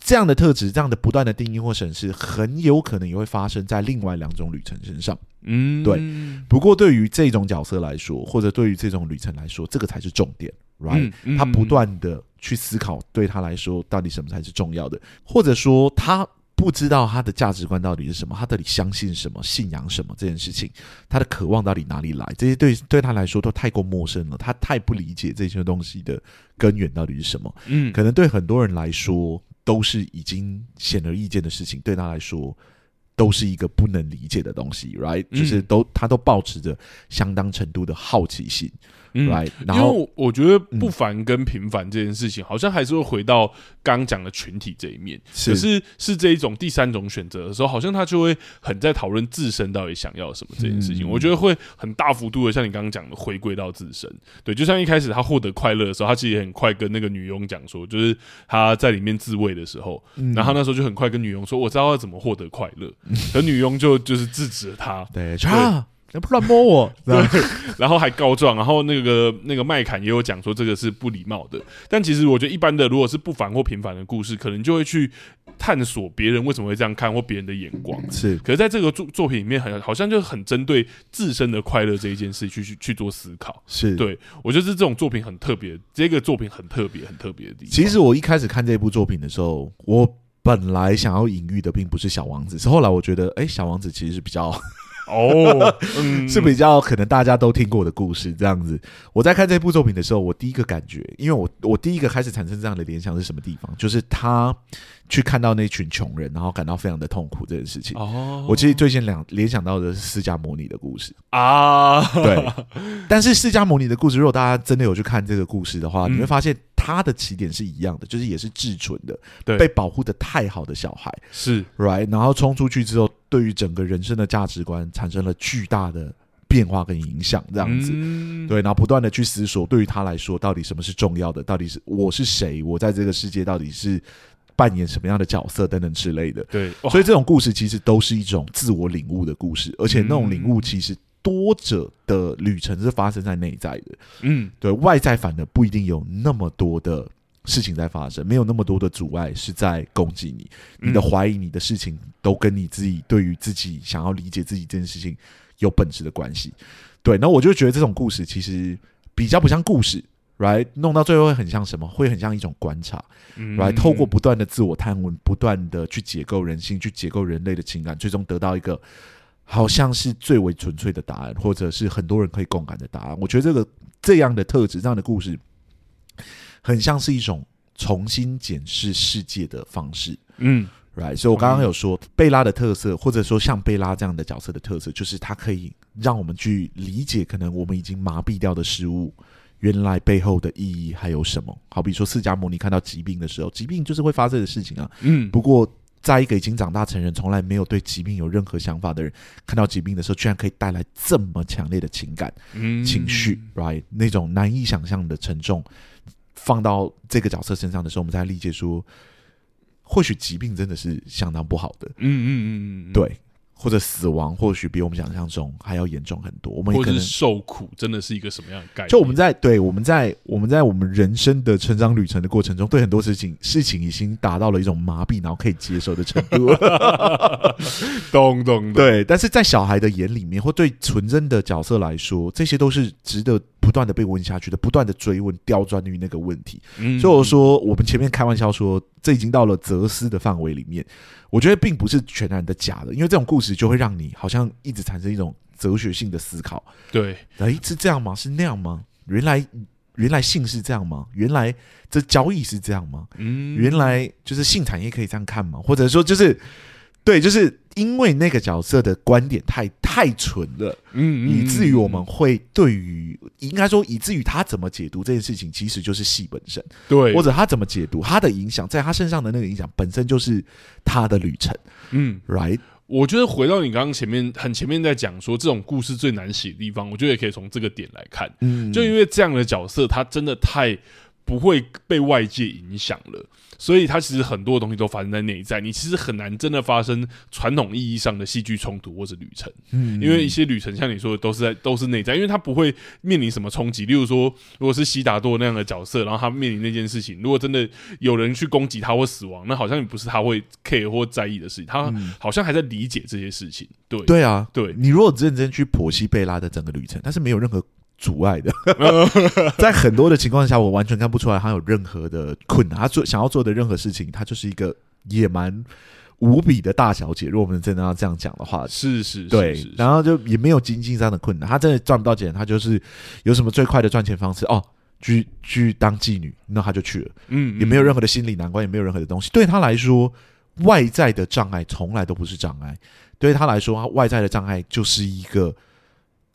这样的特质，这样的不断的定义或审视，很有可能也会发生在另外两种旅程身上。嗯，对。不过对于这种角色来说，或者对于这种旅程来说，这个才是重点，right？嗯，他不断的去思考，对他来说，到底什么才是重要的，或者说他不知道他的价值观到底是什么，他到底相信什么，信仰什么这件事情，他的渴望到底哪里来？这些对对他来说都太过陌生了，他太不理解这些东西的根源到底是什么。嗯，可能对很多人来说。都是已经显而易见的事情，对他来说都是一个不能理解的东西，right？就是都他都保持着相当程度的好奇心。嗯，然后我觉得不凡跟平凡这件事情，好像还是会回到刚讲的群体这一面。可是是这一种第三种选择的时候，好像他就会很在讨论自身到底想要什么这件事情。我觉得会很大幅度的像你刚刚讲的回归到自身。对，就像一开始他获得快乐的时候，他其实也很快跟那个女佣讲说，就是他在里面自慰的时候，然后那时候就很快跟女佣说，我知道要怎么获得快乐。可女佣就就是制止了他。对，不乱摸我，[LAUGHS] 对，然后还告状，然后那个那个麦坎也有讲说这个是不礼貌的。但其实我觉得一般的，如果是不凡或平凡的故事，可能就会去探索别人为什么会这样看或别人的眼光。是，可是在这个作作品里面，很好像就很针对自身的快乐这一件事去去去做思考。是，对，我觉得是这种作品很特别，这个作品很特别很特别的地方。其实我一开始看这部作品的时候，我本来想要隐喻的并不是小王子，是后来我觉得，哎，小王子其实是比较。哦，[LAUGHS] 是比较可能大家都听过的故事这样子。我在看这部作品的时候，我第一个感觉，因为我我第一个开始产生这样的联想是什么地方？就是他去看到那群穷人，然后感到非常的痛苦这件事情。哦，我其实最先两联想到的是释迦牟尼的故事啊。对，但是释迦牟尼的故事，如果大家真的有去看这个故事的话，你会发现他的起点是一样的，就是也是至纯的，对，被保护的太好的小孩是 right，然后冲出去之后。对于整个人生的价值观产生了巨大的变化跟影响，这样子，对，然后不断的去思索，对于他来说，到底什么是重要的？到底是我是谁？我在这个世界到底是扮演什么样的角色？等等之类的。对，所以这种故事其实都是一种自我领悟的故事，而且那种领悟其实多者的旅程是发生在内在的。嗯，对外在反而不一定有那么多的。事情在发生，没有那么多的阻碍是在攻击你，你的怀疑，你的事情都跟你自己对于自己想要理解自己这件事情有本质的关系。对，那我就觉得这种故事其实比较不像故事，right？弄到最后会很像什么？会很像一种观察，right？透过不断的自我探问，不断的去解构人性，去解构人类的情感，最终得到一个好像是最为纯粹的答案，或者是很多人可以共感的答案。我觉得这个这样的特质，这样的故事。很像是一种重新检视世界的方式，嗯，right。所以我刚刚有说贝拉的特色，或者说像贝拉这样的角色的特色，就是它可以让我们去理解可能我们已经麻痹掉的事物，原来背后的意义还有什么。好比说释迦牟尼看到疾病的时候，疾病就是会发生的事情啊，嗯。不过，在一个已经长大成人，从来没有对疾病有任何想法的人，看到疾病的时候，居然可以带来这么强烈的情感、情绪，right？那种难以想象的沉重。放到这个角色身上的时候，我们才理解说，或许疾病真的是相当不好的。嗯嗯嗯嗯，对。或者死亡或许比我们想象中还要严重很多，我们也可能受苦真的是一个什么样的概念？就我们在对我们在我们在我们人生的成长旅程的过程中，对很多事情事情已经达到了一种麻痹，然后可以接受的程度。咚咚咚，对。但是在小孩的眼里面，或对纯真的角色来说，这些都是值得不断的被问下去的，不断的追问、刁钻于那个问题。嗯，所以我说，我们前面开玩笑说，这已经到了哲思的范围里面。我觉得并不是全然的假的，因为这种故事就会让你好像一直产生一种哲学性的思考。对，哎，是这样吗？是那样吗？原来原来性是这样吗？原来这交易是这样吗？嗯，原来就是性产业可以这样看吗？或者说就是。对，就是因为那个角色的观点太太纯了，嗯，以至于我们会对于应该说，以至于他怎么解读这件事情，其实就是戏本身，对，或者他怎么解读他的影响，在他身上的那个影响本身就是他的旅程，嗯，right。我觉得回到你刚刚前面很前面在讲说，这种故事最难写的地方，我觉得也可以从这个点来看，嗯，就因为这样的角色，他真的太不会被外界影响了。所以它其实很多东西都发生在内在，你其实很难真的发生传统意义上的戏剧冲突或者旅程，嗯，因为一些旅程像你说的都是在都是内在，因为它不会面临什么冲击。例如说，如果是悉达多那样的角色，然后他面临那件事情，如果真的有人去攻击他或死亡，那好像也不是他会 care 或在意的事情，他好像还在理解这些事情。对，对啊，对，你如果认真去剖析贝拉的整个旅程，他是没有任何。阻碍的，[LAUGHS] 在很多的情况下，我完全看不出来他有任何的困难。他做想要做的任何事情，他就是一个野蛮无比的大小姐。如果我们真的要这样讲的话，是是，对。然后就也没有经济上的困难，他真的赚不到钱，他就是有什么最快的赚钱方式哦，去去当妓女，那他就去了。嗯，也没有任何的心理难关，也没有任何的东西。对他来说，外在的障碍从来都不是障碍。对他来说，他外在的障碍就是一个。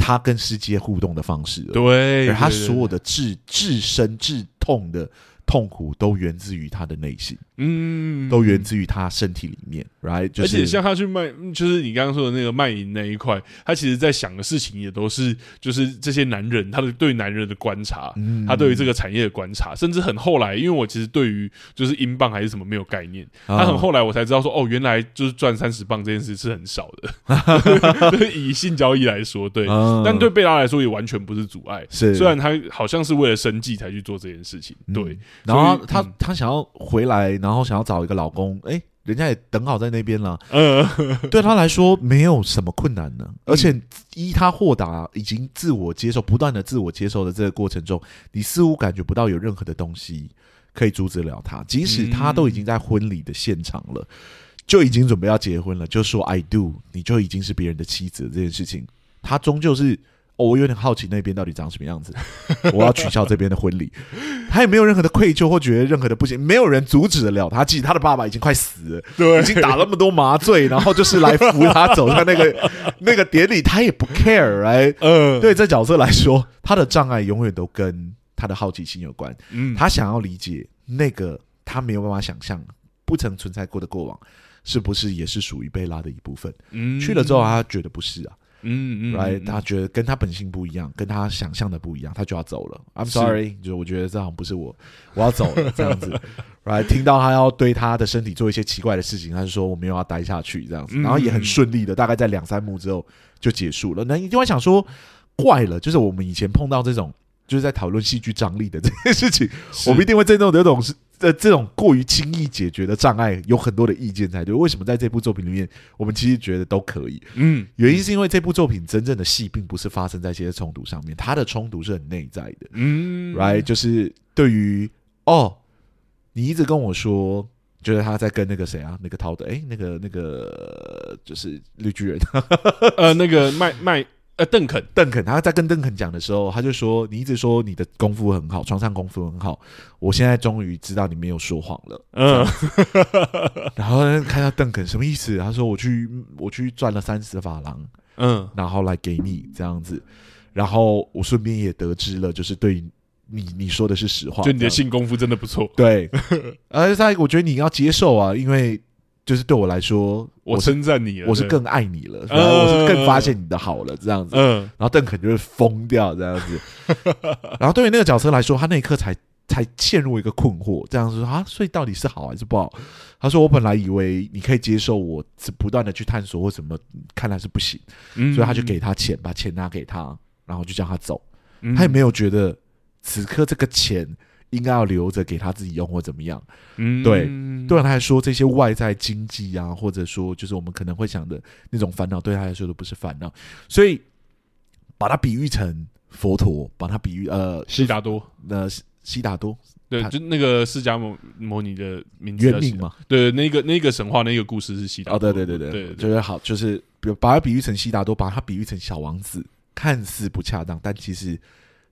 他跟世界互动的方式，对，而他所有的至至深至痛的痛苦，都源自于他的内心。嗯，都源自于他身体里面，right？而且像他去卖，就是你刚刚说的那个卖淫那一块，他其实在想的事情也都是，就是这些男人他的对男人的观察，他对于这个产业的观察，甚至很后来，因为我其实对于就是英镑还是什么没有概念，他很后来我才知道说，哦，原来就是赚三十磅这件事是很少的，[LAUGHS] 以性交易来说，对，但对贝拉来说也完全不是阻碍，是虽然他好像是为了生计才去做这件事情，对，然后他他想要回来。然后想要找一个老公，哎，人家也等好在那边了。嗯，[LAUGHS] 对他来说没有什么困难呢。而且依他豁达，已经自我接受，不断的自我接受的这个过程中，你似乎感觉不到有任何的东西可以阻止了他。即使他都已经在婚礼的现场了，就已经准备要结婚了，就说 I do，你就已经是别人的妻子了。这件事情，他终究是。哦，我有点好奇那边到底长什么样子。[LAUGHS] 我要取消这边的婚礼，他也没有任何的愧疚或觉得任何的不行，没有人阻止得了他。其实他的爸爸已经快死了，对，已经打那么多麻醉，然后就是来扶他走在那个 [LAUGHS] 那个典礼，他也不 care，哎，嗯，对这角色来说，他的障碍永远都跟他的好奇心有关。嗯，他想要理解那个他没有办法想象、不曾存在过的过往，是不是也是属于贝拉的一部分？嗯，去了之后，他觉得不是啊。嗯嗯，right，他觉得跟他本性不一样，跟他想象的不一样，他就要走了。I'm sorry，是就我觉得这好像不是我，我要走了这样子。[LAUGHS] right，听到他要对他的身体做一些奇怪的事情，他就说我没有要待下去这样子，然后也很顺利的，大概在两三幕之后就结束了。那你就会想说，怪了，就是我们以前碰到这种。就是在讨论戏剧张力的这件事情，我们一定会针对这种是呃这种过于轻易解决的障碍有很多的意见才对。为什么在这部作品里面，我们其实觉得都可以？嗯，原因是因为这部作品真正的戏并不是发生在这些冲突上面，它的冲突是很内在的。嗯，right，就是对于哦，你一直跟我说，觉得他在跟那个谁啊，那个陶德，哎，那个那个就是绿巨人，呃，那个麦麦。呃，邓肯，邓肯，他在跟邓肯讲的时候，他就说：“你一直说你的功夫很好，床上功夫很好，我现在终于知道你没有说谎了。”嗯，[LAUGHS] 然后看到邓肯什么意思？他说：“我去，我去赚了三十法郎，嗯，然后来给你这样子，然后我顺便也得知了，就是对你你说的是实话，就你的性功夫真的不错。”对，[LAUGHS] 而且他，我觉得你要接受啊，因为。就是对我来说，我称赞你了，我是更爱你了，然后我是更发现你的好了，这样子。嗯，然后邓肯就会疯掉这样子。[LAUGHS] 然后对于那个角色来说，他那一刻才才陷入一个困惑，这样子说啊，所以到底是好还是不好？他说：“我本来以为你可以接受我，是不断的去探索或什么，看来是不行。所以他就给他钱，把钱拿给他，然后就叫他走。他也没有觉得此刻这个钱。”应该要留着给他自己用或怎么样？嗯，对，对他来说，这些外在经济啊，或者说就是我们可能会想的那种烦恼，对他来说都不是烦恼。所以把它比喻成佛陀，把它比喻呃，悉达多，呃，悉达多，对，就那个释迦牟牟尼的名字原名嘛，对，那个那个神话那个故事是悉达多，哦，对对对对，对，对，对，就是好，就是比把它比喻成悉达多，把它比喻成小王子，看似不恰当，但其实。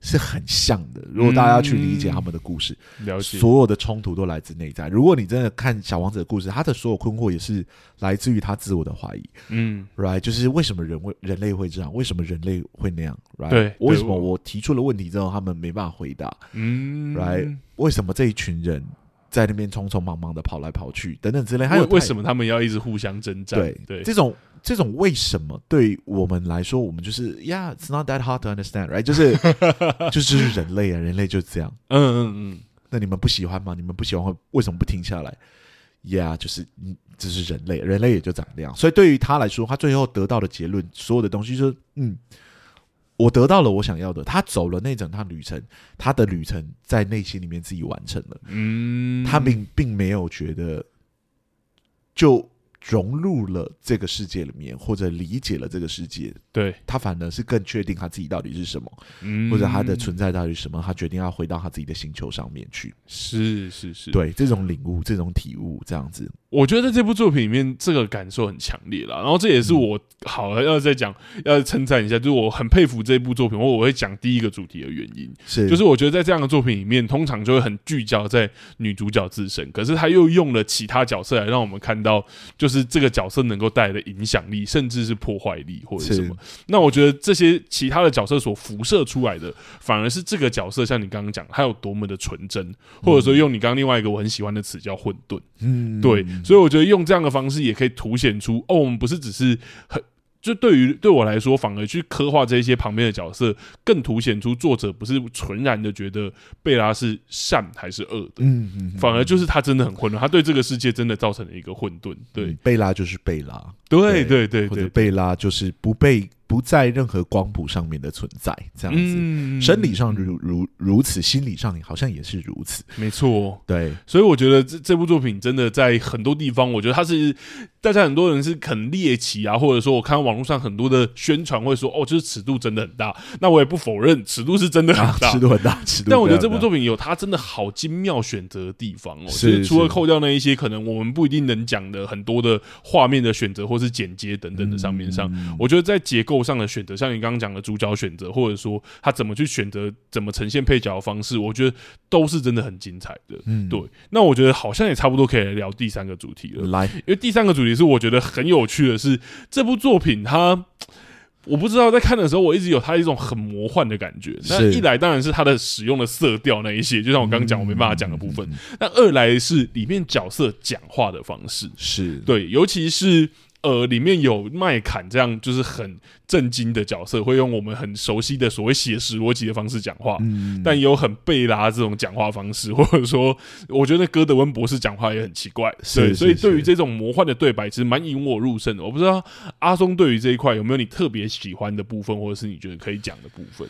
是很像的。如果大家要去理解他们的故事，嗯、了解所有的冲突都来自内在。如果你真的看小王子的故事，他的所有困惑也是来自于他自我的怀疑。嗯，right，就是为什么人会人类会这样？为什么人类会那样？right，对，为什么我提出了问题之后，他们没办法回答？嗯，right，为什么这一群人在那边匆匆忙忙的跑来跑去等等之类？还有为什么他们要一直互相征战？对对，这种。这种为什么对我们来说，我们就是，Yeah，it's not that hard to understand，right？就是 [LAUGHS] 就是人类啊，人类就是这样。嗯嗯嗯。那你们不喜欢吗？你们不喜欢，为什么不停下来？Yeah，就是，嗯，这是人类，人类也就长这样。所以对于他来说，他最后得到的结论，所有的东西就是，嗯，我得到了我想要的。他走了那整趟旅程，他的旅程在内心里面自己完成了。嗯，他并并没有觉得就。融入了这个世界里面，或者理解了这个世界，对，他反而是更确定他自己到底是什么，嗯，或者他的存在到底是什么，他决定要回到他自己的星球上面去。是是是，对，这种领悟，这种体悟，这样子。我觉得在这部作品里面，这个感受很强烈了。然后这也是我好了要再讲，要称赞一下，就是我很佩服这部作品，或我会讲第一个主题的原因，是就是我觉得在这样的作品里面，通常就会很聚焦在女主角自身，可是他又用了其他角色来让我们看到，就是这个角色能够带来的影响力，甚至是破坏力或者什么。那我觉得这些其他的角色所辐射出来的，反而是这个角色，像你刚刚讲，他有多么的纯真，或者说用你刚刚另外一个我很喜欢的词叫混沌，嗯，对。所以我觉得用这样的方式也可以凸显出哦，我们不是只是很就对于对我来说，反而去刻画这些旁边的角色，更凸显出作者不是纯然的觉得贝拉是善还是恶的，嗯嗯，反而就是他真的很混乱，他对这个世界真的造成了一个混沌。对，贝拉就是贝拉，对对对对，或者贝拉就是不被。不在任何光谱上面的存在，这样子，嗯、生理上如如如此，心理上好像也是如此。没错，对，所以我觉得这这部作品真的在很多地方，我觉得它是大家很多人是很猎奇啊，或者说我看网络上很多的宣传会说，哦，就是尺度真的很大。那我也不否认尺度是真的很大，啊、尺度很大，尺度。[LAUGHS] 但我觉得这部作品有它真的好精妙选择的地方哦，是，就是除了扣掉那一些可能我们不一定能讲的很多的画面的选择或是剪接等等的上面上，嗯、我觉得在结构上的选择，像你。刚刚讲的主角选择，或者说他怎么去选择、怎么呈现配角的方式，我觉得都是真的很精彩的。嗯，对。那我觉得好像也差不多可以来聊第三个主题了。来，因为第三个主题是我觉得很有趣的是这部作品，它我不知道在看的时候，我一直有它一种很魔幻的感觉。那一来当然是它的使用的色调那一些，就像我刚刚讲我没办法讲的部分。那二来是里面角色讲话的方式，是对，尤其是。呃，里面有麦坎这样就是很震惊的角色，会用我们很熟悉的所谓写实逻辑的方式讲话，嗯，但也有很贝拉这种讲话方式，或者说，我觉得哥德温博士讲话也很奇怪，是，对，所以对于这种魔幻的对白，其实蛮引我入胜的。我不知道阿松对于这一块有没有你特别喜欢的部分，或者是你觉得可以讲的部分？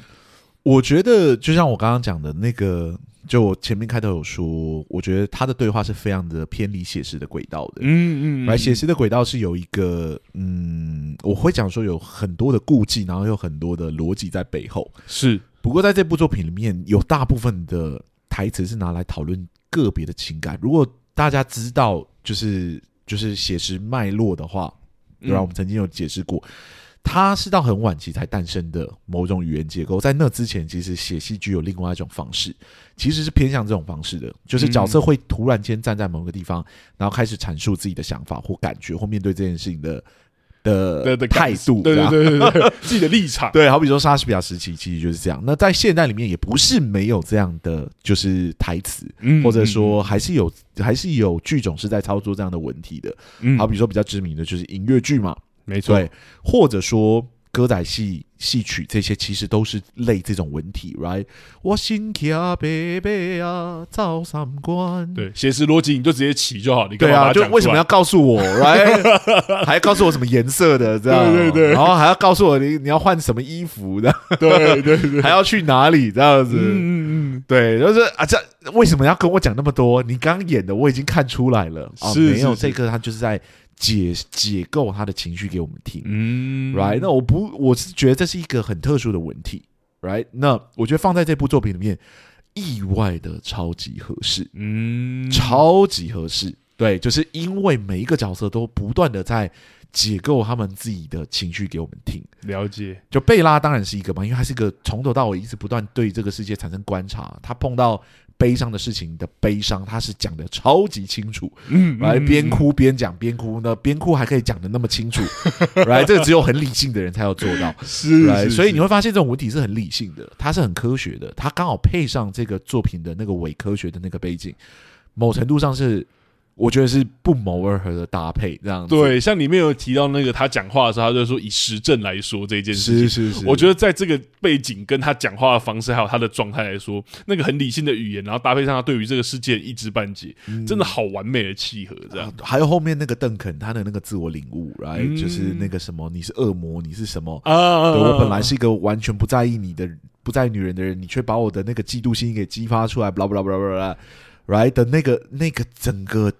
我觉得就像我刚刚讲的那个。就我前面开头有说，我觉得他的对话是非常的偏离写实的轨道的。嗯嗯，来写实的轨道是有一个，嗯，我会讲说有很多的顾忌，然后有很多的逻辑在背后。是，不过在这部作品里面有大部分的台词是拿来讨论个别的情感。如果大家知道就是就是写实脉络的话，对吧？我们曾经有解释过。它是到很晚期才诞生的某种语言结构，在那之前，其实写戏剧有另外一种方式，其实是偏向这种方式的，就是角色会突然间站在某个地方，然后开始阐述自己的想法或感觉，或面对这件事情的的的态度，对对对对对，[LAUGHS] 自己的立场，对，好比说莎士比亚时期，其实就是这样。那在现代里面，也不是没有这样的就是台词，或者说还是有还是有剧种是在操作这样的文体的，好比说比较知名的就是音乐剧嘛。没错，对，或者说歌仔戏戏曲这些，其实都是类这种文体，right？我心跳贝贝啊，照三观。对，写实逻辑你就直接起就好，你对啊，就为什么要告诉我，right？[LAUGHS] 还告诉我什么颜色的，这样对对对，然后还要告诉我你你要换什么衣服的，对对对，[LAUGHS] 还要去哪里这样子，嗯嗯嗯，对，就是啊，这为什么要跟我讲那么多？你刚演的我已经看出来了，是没有这个，他就是在。解解构他的情绪给我们听，嗯，right？那我不，我是觉得这是一个很特殊的文体，right？那我觉得放在这部作品里面，意外的超级合适，嗯，超级合适，对，就是因为每一个角色都不断的在解构他们自己的情绪给我们听。了解，就贝拉当然是一个嘛，因为他是一个从头到尾一直不断对这个世界产生观察，他碰到。悲伤的事情的悲伤，他是讲的超级清楚，嗯，来边哭边讲边哭呢，边哭还可以讲的那么清楚，来，这个只有很理性的人才要做到，是，是，所以你会发现这种文体是很理性的，它是很科学的，它刚好配上这个作品的那个伪科学的那个背景，某程度上是。我觉得是不谋而合的搭配，这样子。对，像里面有提到那个他讲话的时候，他就说以实证来说这件事情，是是是。我觉得在这个背景跟他讲话的方式，还有他的状态来说，那个很理性的语言，然后搭配上他对于这个世界一知半解，嗯、真的好完美的契合。这样、啊，还有后面那个邓肯他的那个自我领悟，来、嗯、就是那个什么，你是恶魔，你是什么啊？我本来是一个完全不在意你的、不在意女人的人，你却把我的那个嫉妒心给激发出来，巴拉巴拉巴拉巴拉，right 的那个那个整个。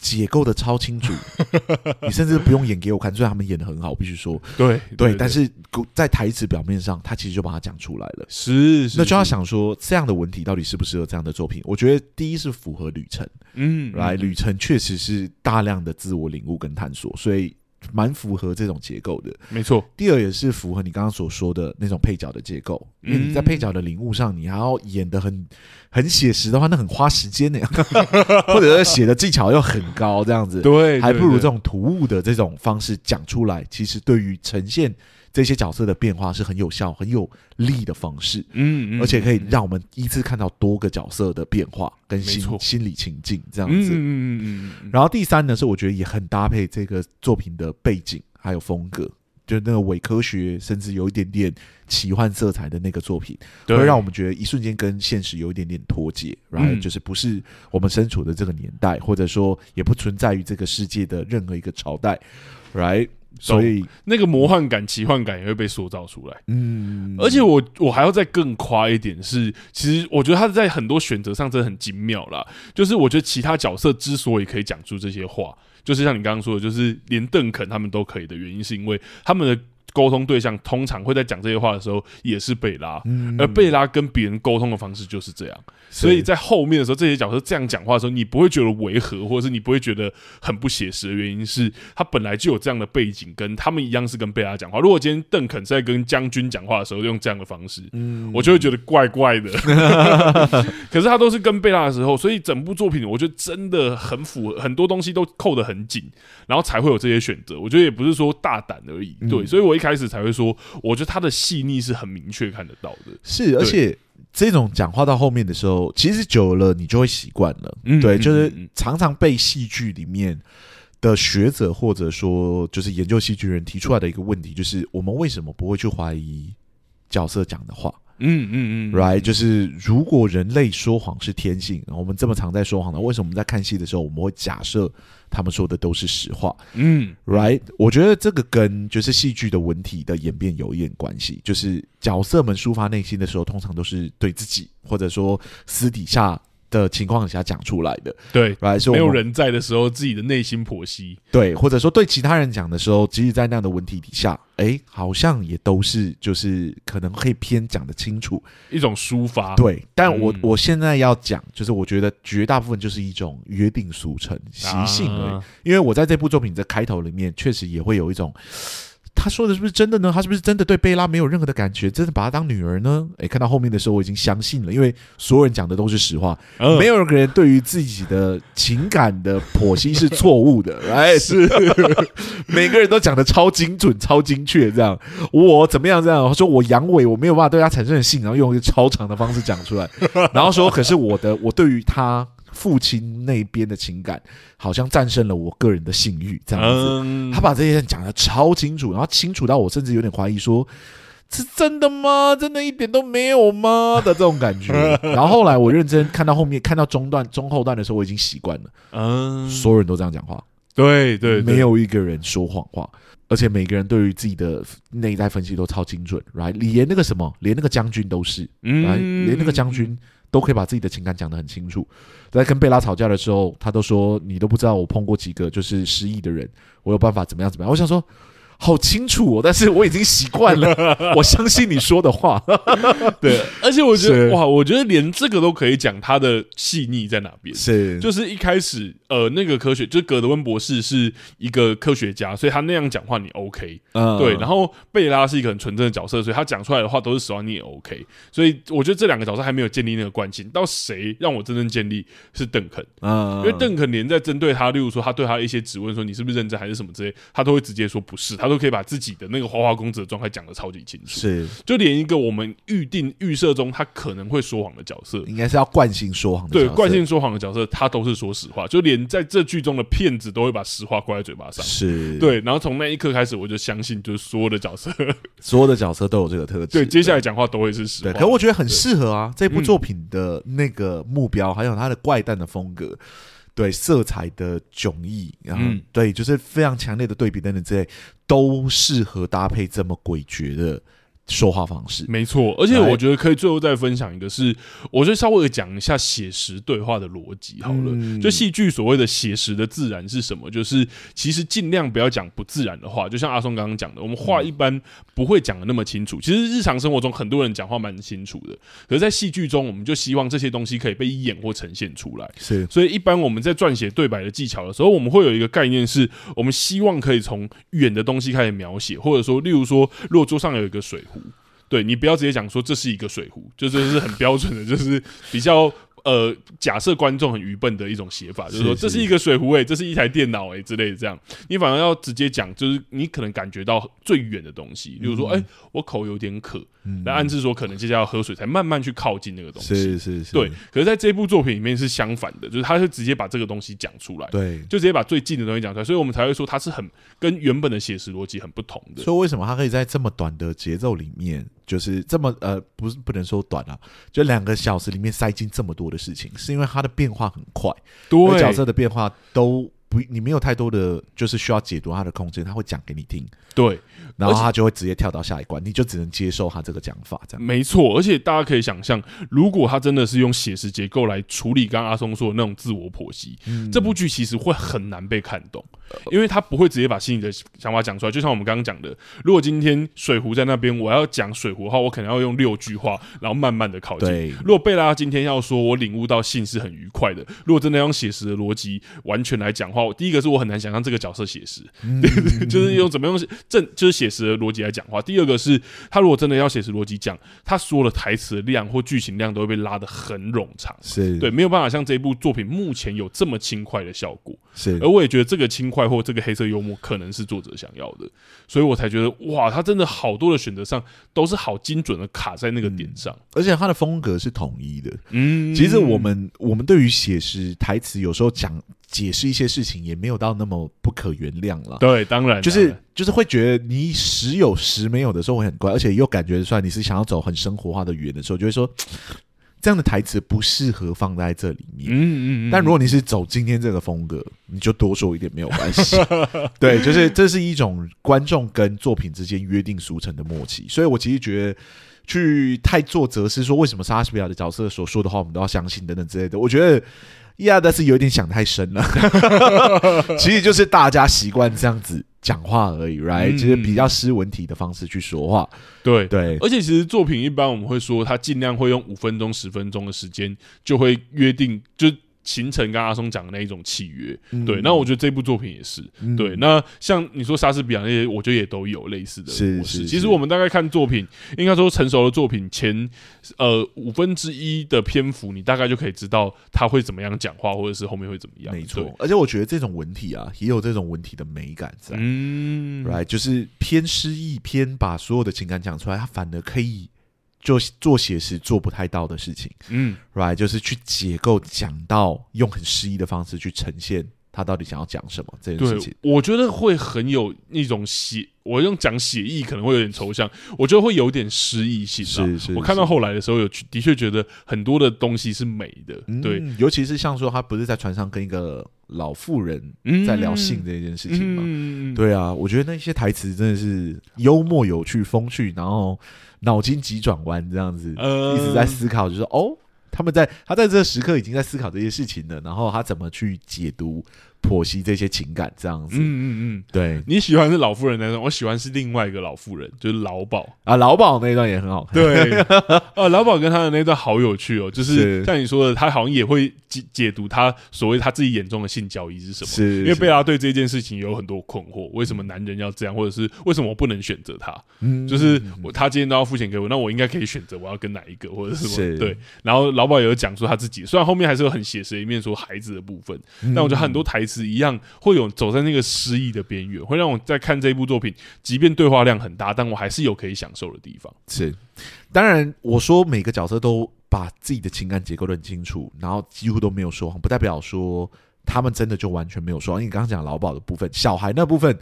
解构的超清楚，[LAUGHS] 你甚至不用演给我看，虽然他们演的很好，我必须说，对对，对，但是在台词表面上，他其实就把它讲出来了。是，是，那就要想说，这样的文体到底适不适合这样的作品？我觉得第一是符合旅程，嗯，来，旅程确实是大量的自我领悟跟探索，所以。蛮符合这种结构的，没错。第二也是符合你刚刚所说的那种配角的结构，因为你在配角的领悟上，你还要演的很很写实的话，那很花时间呢，[LAUGHS] 或者是写的技巧又很高，这样子，对，还不如这种突兀的这种方式讲出来，其实对于呈现。这些角色的变化是很有效、很有力的方式，嗯，而且可以让我们依次看到多个角色的变化跟心心理情境这样子，嗯嗯嗯。然后第三呢，是我觉得也很搭配这个作品的背景还有风格，就那个伪科学甚至有一点点奇幻色彩的那个作品，会让我们觉得一瞬间跟现实有一点点脱节，然后就是不是我们身处的这个年代，或者说也不存在于这个世界的任何一个朝代，right？所以那个魔幻感、奇幻感也会被塑造出来。嗯，而且我我还要再更夸一点是，其实我觉得他在很多选择上真的很精妙啦。就是我觉得其他角色之所以可以讲出这些话，就是像你刚刚说的，就是连邓肯他们都可以的原因，是因为他们的。沟通对象通常会在讲这些话的时候也是贝拉，嗯、而贝拉跟别人沟通的方式就是这样，所以在后面的时候，这些角色这样讲话的时候，你不会觉得违和，或者是你不会觉得很不写实的原因是，他本来就有这样的背景，跟他们一样是跟贝拉讲话。如果今天邓肯在跟将军讲话的时候用这样的方式，嗯、我就会觉得怪怪的。[LAUGHS] [LAUGHS] 可是他都是跟贝拉的时候，所以整部作品我觉得真的很符合，很多东西都扣得很紧，然后才会有这些选择。我觉得也不是说大胆而已，对，所以我一。开始才会说，我觉得他的细腻是很明确看得到的。是，而且这种讲话到后面的时候，其实久了你就会习惯了。嗯，对，就是常常被戏剧里面的学者或者说就是研究戏剧人提出来的一个问题，就是我们为什么不会去怀疑角色讲的话？嗯嗯嗯，right，就是如果人类说谎是天性，我们这么常在说谎呢，为什么我们在看戏的时候，我们会假设他们说的都是实话？嗯，right，我觉得这个跟就是戏剧的文体的演变有一点关系，就是角色们抒发内心的时候，通常都是对自己，或者说私底下。的情况下讲出来的，对，来说没有人在的时候，自己的内心剖析，对，或者说对其他人讲的时候，即使在那样的文体底下，哎，好像也都是就是可能可以偏讲得清楚。一种抒发，对。但我、嗯、我现在要讲，就是我觉得绝大部分就是一种约定俗成习性而已，啊、因为我在这部作品的开头里面，确实也会有一种。他说的是不是真的呢？他是不是真的对贝拉没有任何的感觉？真的把她当女儿呢？诶，看到后面的时候，我已经相信了，因为所有人讲的都是实话，没有人对于自己的情感的剖析是错误的。[LAUGHS] 哎，是 [LAUGHS] 每个人都讲的超精准、超精确，这样我怎么样？这样说我阳痿，我没有办法对他产生性，然后用一个超长的方式讲出来，然后说，可是我的我对于他。父亲那边的情感好像战胜了我个人的性欲，这样子，他把这些讲的超清楚，然后清楚到我甚至有点怀疑说，是真的吗？真的一点都没有吗？的这种感觉。[LAUGHS] 然后后来我认真看到后面，看到中段、中后段的时候，我已经习惯了。嗯，所有人都这样讲话，对对，没有一个人说谎话，而且每个人对于自己的内在分析都超精准，right？连那个什么，连那个将军都是，嗯，连那个将军。都可以把自己的情感讲得很清楚，在跟贝拉吵架的时候，他都说，你都不知道我碰过几个就是失忆的人，我有办法怎么样怎么样。我想说，好清楚哦，但是我已经习惯了，[LAUGHS] 我相信你说的话。[LAUGHS] 对，而且我觉得哇，我觉得连这个都可以讲他的细腻在哪边。是，就是一开始呃，那个科学就是葛德温博士是一个科学家，所以他那样讲话你 OK。嗯，对。然后贝拉是一个很纯正的角色，所以他讲出来的话都是实话，你也 OK。所以我觉得这两个角色还没有建立那个惯性。到谁让我真正建立是邓肯。嗯，因为邓肯连在针对他，例如说他对他一些质问说你是不是认真还是什么之类，他都会直接说不是，他。都可以把自己的那个花花公子的状态讲的超级清楚，是。就连一个我们预定预设中他可能会说谎的角色，应该是要惯性说谎，对惯性说谎的角色，他都是说实话，就连在这剧中的骗子都会把实话挂在嘴巴上，是。对。然后从那一刻开始，我就相信，就是所有的角色，[LAUGHS] 所有的角色都有这个特质，对，接下来讲话都会是实话。可我觉得很适合啊，这部作品的那个目标，还有他的怪诞的风格。对色彩的迥异，然后、嗯、对，就是非常强烈的对比等等之类，都适合搭配这么诡谲的。说话方式没错，而且我觉得可以最后再分享一个是，是我就稍微讲一下写实对话的逻辑好了。嗯、就戏剧所谓的写实的自然是什么？就是其实尽量不要讲不自然的话，就像阿松刚刚讲的，我们话一般不会讲的那么清楚。其实日常生活中很多人讲话蛮清楚的，可是在戏剧中，我们就希望这些东西可以被演或呈现出来。是，所以一般我们在撰写对白的技巧的时候，我们会有一个概念，是我们希望可以从远的东西开始描写，或者说，例如说，如果桌上有一个水壶。对，你不要直接讲说这是一个水壶，就这是很标准的，[LAUGHS] 就是比较。呃，假设观众很愚笨的一种写法，就是说这是一个水壶诶，这是一台电脑诶之类的，这样你反而要直接讲，就是你可能感觉到最远的东西，比如说，哎，我口有点渴，来暗示说可能接下来要喝水，才慢慢去靠近那个东西。是是是，对。可是在这部作品里面是相反的，就是他是直接把这个东西讲出来，对，就直接把最近的东西讲出来，所以我们才会说它是很跟原本的写实逻辑很不同的。所以为什么他可以在这么短的节奏里面？就是这么呃，不是不能说短啊，就两个小时里面塞进这么多的事情，是因为它的变化很快，对，角色的变化都不，你没有太多的就是需要解读它的空间，他会讲给你听，对。然后他就会直接跳到下一关，你就只能接受他这个讲法，这样没错。而且大家可以想象，如果他真的是用写实结构来处理刚刚阿松说的那种自我剖析，嗯、这部剧其实会很难被看懂，因为他不会直接把心里的想法讲出来。就像我们刚刚讲的，如果今天水壶在那边，我要讲水壶的话，我可能要用六句话，然后慢慢的靠近。如果贝拉今天要说我领悟到性是很愉快的，如果真的用写实的逻辑完全来讲话，我第一个是我很难想象这个角色写实，嗯、[LAUGHS] 就是用怎么用正就是写实的逻辑来讲话。第二个是他如果真的要写实逻辑讲，他说的台词的量或剧情量都会被拉得很冗长，是对，没有办法像这一部作品目前有这么轻快的效果。是，而我也觉得这个轻快或这个黑色幽默可能是作者想要的，所以我才觉得哇，他真的好多的选择上都是好精准的卡在那个点上，嗯、而且他的风格是统一的。嗯，其实我们我们对于写实台词有时候讲。解释一些事情也没有到那么不可原谅了。对，当然就是就是会觉得你时有时没有的时候会很怪，而且又感觉出来你是想要走很生活化的语言的时候，就会说 [TSK] 这样的台词不适合放在这里面。嗯嗯嗯。但如果你是走今天这个风格，你就多说一点没有关系。[LAUGHS] 对，就是这是一种观众跟作品之间约定俗成的默契。所以我其实觉得去太做则是说为什么莎士比亚的角色所说的话我们都要相信等等之类的，我觉得。呀，但是有点想太深了，[LAUGHS] 其实就是大家习惯这样子讲话而已，right？就是比较诗文体的方式去说话，对对。而且其实作品一般我们会说，他尽量会用五分钟、十分钟的时间，就会约定就。形成跟阿松讲的那一种契约，嗯、对，那我觉得这部作品也是，嗯、对。那像你说莎士比亚那些，我觉得也都有类似的模式。其实我们大概看作品，应该说成熟的作品前呃五分之一的篇幅，你大概就可以知道他会怎么样讲话，或者是后面会怎么样。没错，而且我觉得这种文体啊，也有这种文体的美感在，嗯，right，就是偏诗意，偏把所有的情感讲出来，它反而可以。就做写实做不太到的事情，嗯，right，就是去解构讲到用很诗意的方式去呈现他到底想要讲什么这件事情。我觉得会很有一种写，我用讲写意可能会有点抽象，我觉得会有点诗意性。是是，我看到后来的时候，有的确觉得很多的东西是美的，对，尤其是像说他不是在船上跟一个老妇人在聊性这件事情嘛，对啊，我觉得那些台词真的是幽默、有趣、风趣，然后。脑筋急转弯这样子，一直在思考，就是哦，他们在他在这个时刻已经在思考这些事情了，然后他怎么去解读剖析这些情感这样子。嗯嗯嗯，对，你喜欢是老妇人那段，我喜欢是另外一个老妇人，就是老鸨啊，老鸨那一段也很好看。对，啊，老鸨跟他的那段好有趣哦，就是像你说的，他好像也会解解读他所谓他自己眼中的性交易是什么。是，因为贝拉对这件事情有很多困惑，为什么男人要这样，或者是为什么我不能选择他？嗯，就是我他今天都要付钱给我，那我应该可以选择我要跟哪一个，或者是什么？对。然后老鸨也有讲说他自己，虽然后面还是有很写实的一面，说孩子的部分，但我觉得很多台词一样会有走在那个诗意的边缘，会让我在看这一部作品，即便对话量很大，但我还是有可以享受的地方。是，当然我说每个角色都把自己的情感结构都很清楚，然后几乎都没有说谎，不代表说他们真的就完全没有说谎。因为你刚刚讲老鴇的部分，小孩那部分。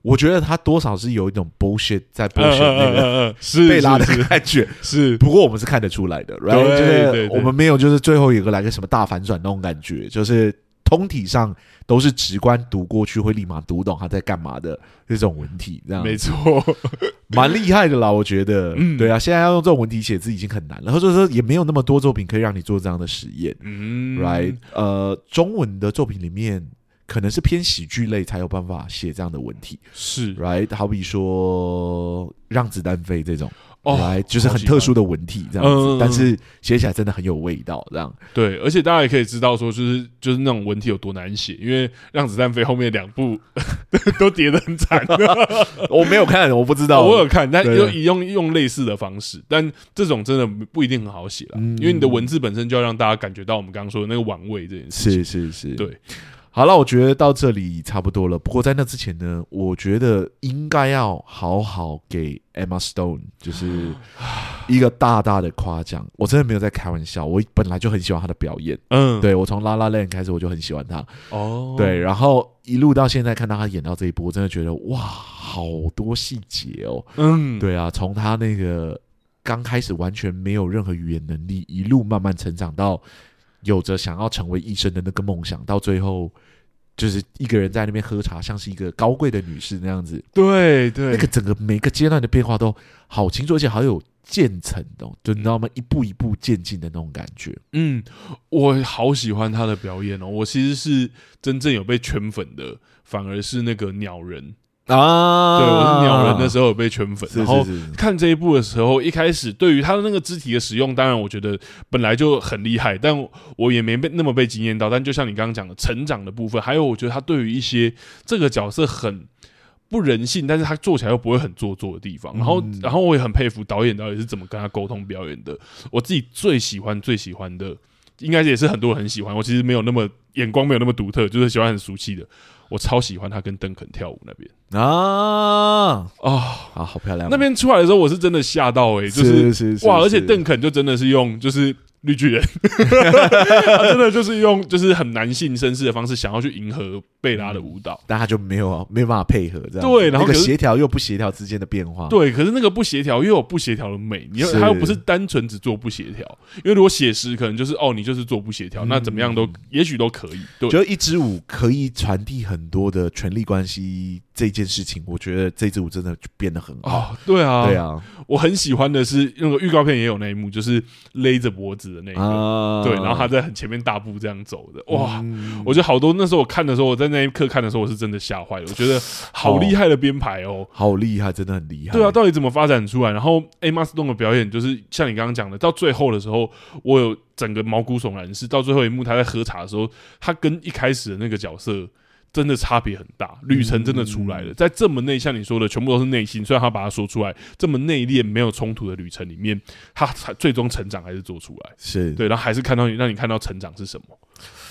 我觉得他多少是有一种 bullshit 在 bullshit 那个是被拉的感觉，是。不过我们是看得出来的，right？就是我们没有就是最后一个来个什么大反转那种感觉，就是通体上都是直观读过去会立马读懂他在干嘛的这种文体，这样没错，[LAUGHS] 蛮厉害的啦。我觉得，对啊，现在要用这种文体写字已经很难了，或者说也没有那么多作品可以让你做这样的实验，嗯，right？呃，中文的作品里面。可能是偏喜剧类才有办法写这样的文体，是，right？好比说让子弹飞这种，来、oh, 就是很特殊的文体这样子，嗯、但是写起来真的很有味道，这样。对，而且大家也可以知道说，就是就是那种文体有多难写，因为让子弹飞后面两部 [LAUGHS] 都叠得很惨。[LAUGHS] 我没有看，我不知道，我有看，但用用用类似的方式，但这种真的不一定很好写了，嗯、因为你的文字本身就要让大家感觉到我们刚刚说的那个玩味这件事情。是是是，对。好了，我觉得到这里差不多了。不过在那之前呢，我觉得应该要好好给 Emma Stone 就是 [SIGHS] 一个大大的夸奖。我真的没有在开玩笑，我本来就很喜欢她的表演。嗯，对，我从 La La Land 开始我就很喜欢她。哦，对，然后一路到现在看到她演到这一部，我真的觉得哇，好多细节哦。嗯，对啊，从她那个刚开始完全没有任何语言能力，一路慢慢成长到有着想要成为医生的那个梦想，到最后。就是一个人在那边喝茶，像是一个高贵的女士那样子。对对，那个整个每个阶段的变化都好清楚，而且好有渐层的，就你知道吗？一步一步渐进的那种感觉。嗯，我好喜欢他的表演哦。我其实是真正有被圈粉的，反而是那个鸟人。啊，对，我是鸟人的时候有被圈粉，然后看这一部的时候，一开始对于他的那个肢体的使用，当然我觉得本来就很厉害，但我也没被那么被惊艳到。但就像你刚刚讲的成长的部分，还有我觉得他对于一些这个角色很不人性，但是他做起来又不会很做作的地方，然后然后我也很佩服导演到底是怎么跟他沟通表演的。我自己最喜欢最喜欢的，应该也是很多人很喜欢。我其实没有那么眼光没有那么独特，就是喜欢很俗气的。我超喜欢他跟邓肯跳舞那边啊啊啊，好漂亮！那边出来的时候，我是真的吓到哎、欸，就是，是，是哇，而且邓肯就真的是用就是。绿巨人，[LAUGHS] 他真的就是用就是很男性绅士的方式，想要去迎合贝拉的舞蹈，但他就没有没有办法配合这样。对，然后那个协调又不协调之间的变化。对，可是那个不协调又有不协调的美，你又他又不是单纯只做不协调，因为如果写实可能就是哦，你就是做不协调，那怎么样都也许都可以。对，就一支舞可以传递很多的权力关系这件事情，我觉得这支舞真的就变得很好。对啊，对啊，我很喜欢的是那个预告片也有那一幕，就是勒着脖子。的那个，啊、对，然后他在很前面大步这样走的，哇！嗯、我觉得好多那时候我看的时候，我在那一刻看的时候，我是真的吓坏了。我觉得好厉害的编排哦，好厉害，真的很厉害。对啊，到底怎么发展出来？然后 Emma Stone 的表演，就是像你刚刚讲的，到最后的时候，我有整个毛骨悚然。是到最后一幕，他在喝茶的时候，他跟一开始的那个角色。真的差别很大，旅程真的出来了。在这么内，像你说的，全部都是内心。虽然他把它说出来，这么内敛、没有冲突的旅程里面，他才最终成长还是做出来。是对，然后还是看到你，让你看到成长是什么。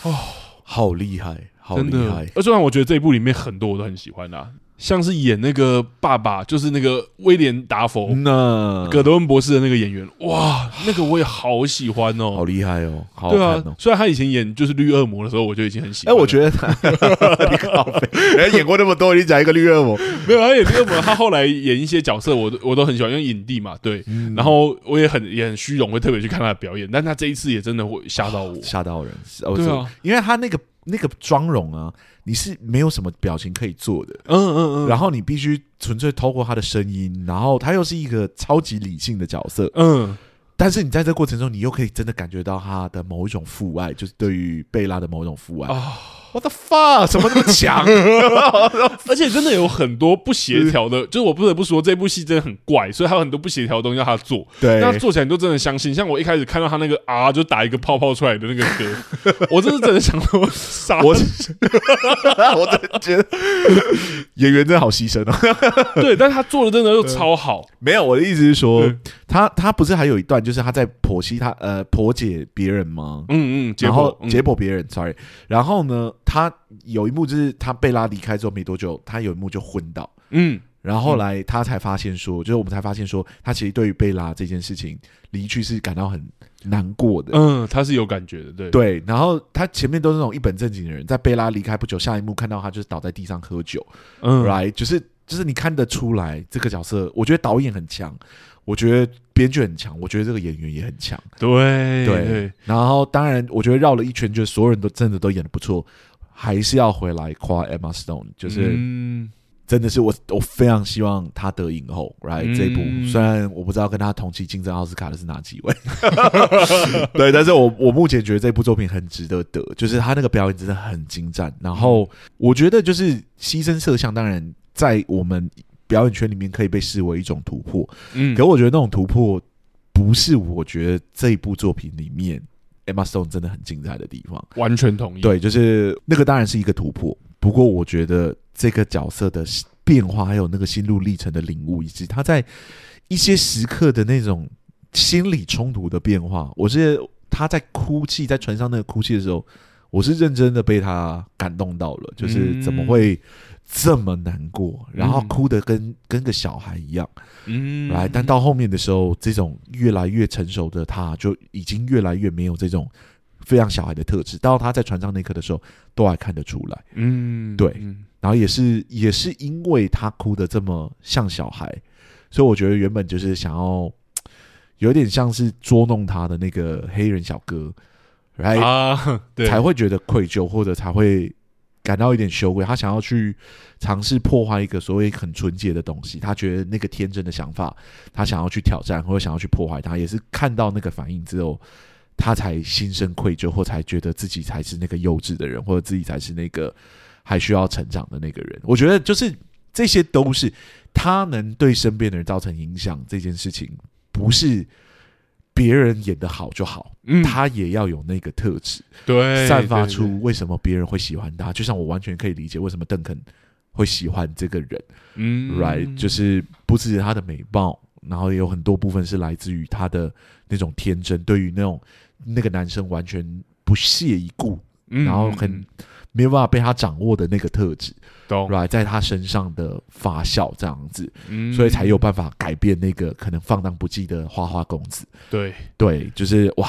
哦，好厉害，好厉害！而虽然我觉得这一部里面很多我都很喜欢啊。像是演那个爸爸，就是那个威廉达佛，那葛德温博士的那个演员，哇，那个我也好喜欢哦，好厉害哦，好对啊。虽然他以前演就是绿恶魔的时候，我就已经很喜欢。哎，我觉得 [LAUGHS] 他，你靠人演过那么多，你讲一个绿恶魔，没有他演绿恶魔，他后来演一些角色，我都我都很喜欢，因为影帝嘛，对。然后我也很也很虚荣，会特别去看他的表演，但他这一次也真的会吓到我，吓到人。对啊，因为他那个那个妆容啊。你是没有什么表情可以做的，嗯嗯嗯，然后你必须纯粹透过他的声音，然后他又是一个超级理性的角色，嗯，但是你在这过程中，你又可以真的感觉到他的某一种父爱，就是对于贝拉的某一种父爱。哦，What the fuck，怎么那么强？[LAUGHS] 而且真的有很多不协调的，就是我不得不说，这部戏真的很怪，所以还有很多不协调的东西要他做。对，那做起来你就真的相信。像我一开始看到他那个啊，就打一个泡泡出来的那个歌，我真是真的想说杀我，[LAUGHS] 我真的觉得演员真的好牺牲啊。对，但是他做的真的又超好。没有，我的意思是说，他他不是还有一段，就是他在剖析他呃剖解别人吗？嗯嗯，然后解剖别人，sorry。然后呢，他有一幕就是他贝拉离开之后没多久，他有一幕就昏倒。嗯，然后后来他才发现说，就是我们才发现说，他其实对于贝拉这件事情离去是感到很难过的。嗯，他是有感觉的，对对。然后他前面都是那种一本正经的人，在贝拉离开不久，下一幕看到他就是倒在地上喝酒。嗯，right，就是就是你看得出来这个角色，我觉得导演很强。我觉得编剧很强，我觉得这个演员也很强。对对，然后当然，我觉得绕了一圈，就是所有人都真的都演的不错，还是要回来夸 Emma Stone，就是、嗯、真的是我我非常希望她得影后。来、right? 这一部、嗯，虽然我不知道跟她同期竞争奥斯卡的是哪几位，[LAUGHS] 对，但是我我目前觉得这部作品很值得得，就是她那个表演真的很精湛。然后我觉得就是牺牲色相，当然在我们。表演圈里面可以被视为一种突破，嗯，可我觉得那种突破不是我觉得这一部作品里面 Emma Stone 真的很精彩的地方。完全同意，对，就是那个当然是一个突破，不过我觉得这个角色的变化，还有那个心路历程的领悟，以及他在一些时刻的那种心理冲突的变化，我是他在哭泣，在船上那个哭泣的时候，我是认真的被他感动到了，就是怎么会。这么难过，然后哭的跟、嗯、跟个小孩一样，嗯，来，但到后面的时候，这种越来越成熟的他，就已经越来越没有这种非常小孩的特质。到他在船上那一刻的时候，都还看得出来，嗯，对，然后也是也是因为他哭的这么像小孩，所以我觉得原本就是想要 [TSK] 有点像是捉弄他的那个黑人小哥，来啊，对，才会觉得愧疚，或者才会。感到一点羞愧，他想要去尝试破坏一个所谓很纯洁的东西，他觉得那个天真的想法，他想要去挑战或者想要去破坏它，也是看到那个反应之后，他才心生愧疚，或才觉得自己才是那个幼稚的人，或者自己才是那个还需要成长的那个人。我觉得就是这些都是他能对身边的人造成影响这件事情，不是。别人演的好就好，嗯，他也要有那个特质，对，散发出为什么别人会喜欢他。就像我完全可以理解为什么邓肯会喜欢这个人，嗯，right，就是不只是他的美貌，然后也有很多部分是来自于他的那种天真，对于那种那个男生完全不屑一顾，嗯，然后很。没有办法被他掌握的那个特质，来在他身上的发酵这样子，嗯，所以才有办法改变那个可能放荡不羁的花花公子。对。对，就是哇，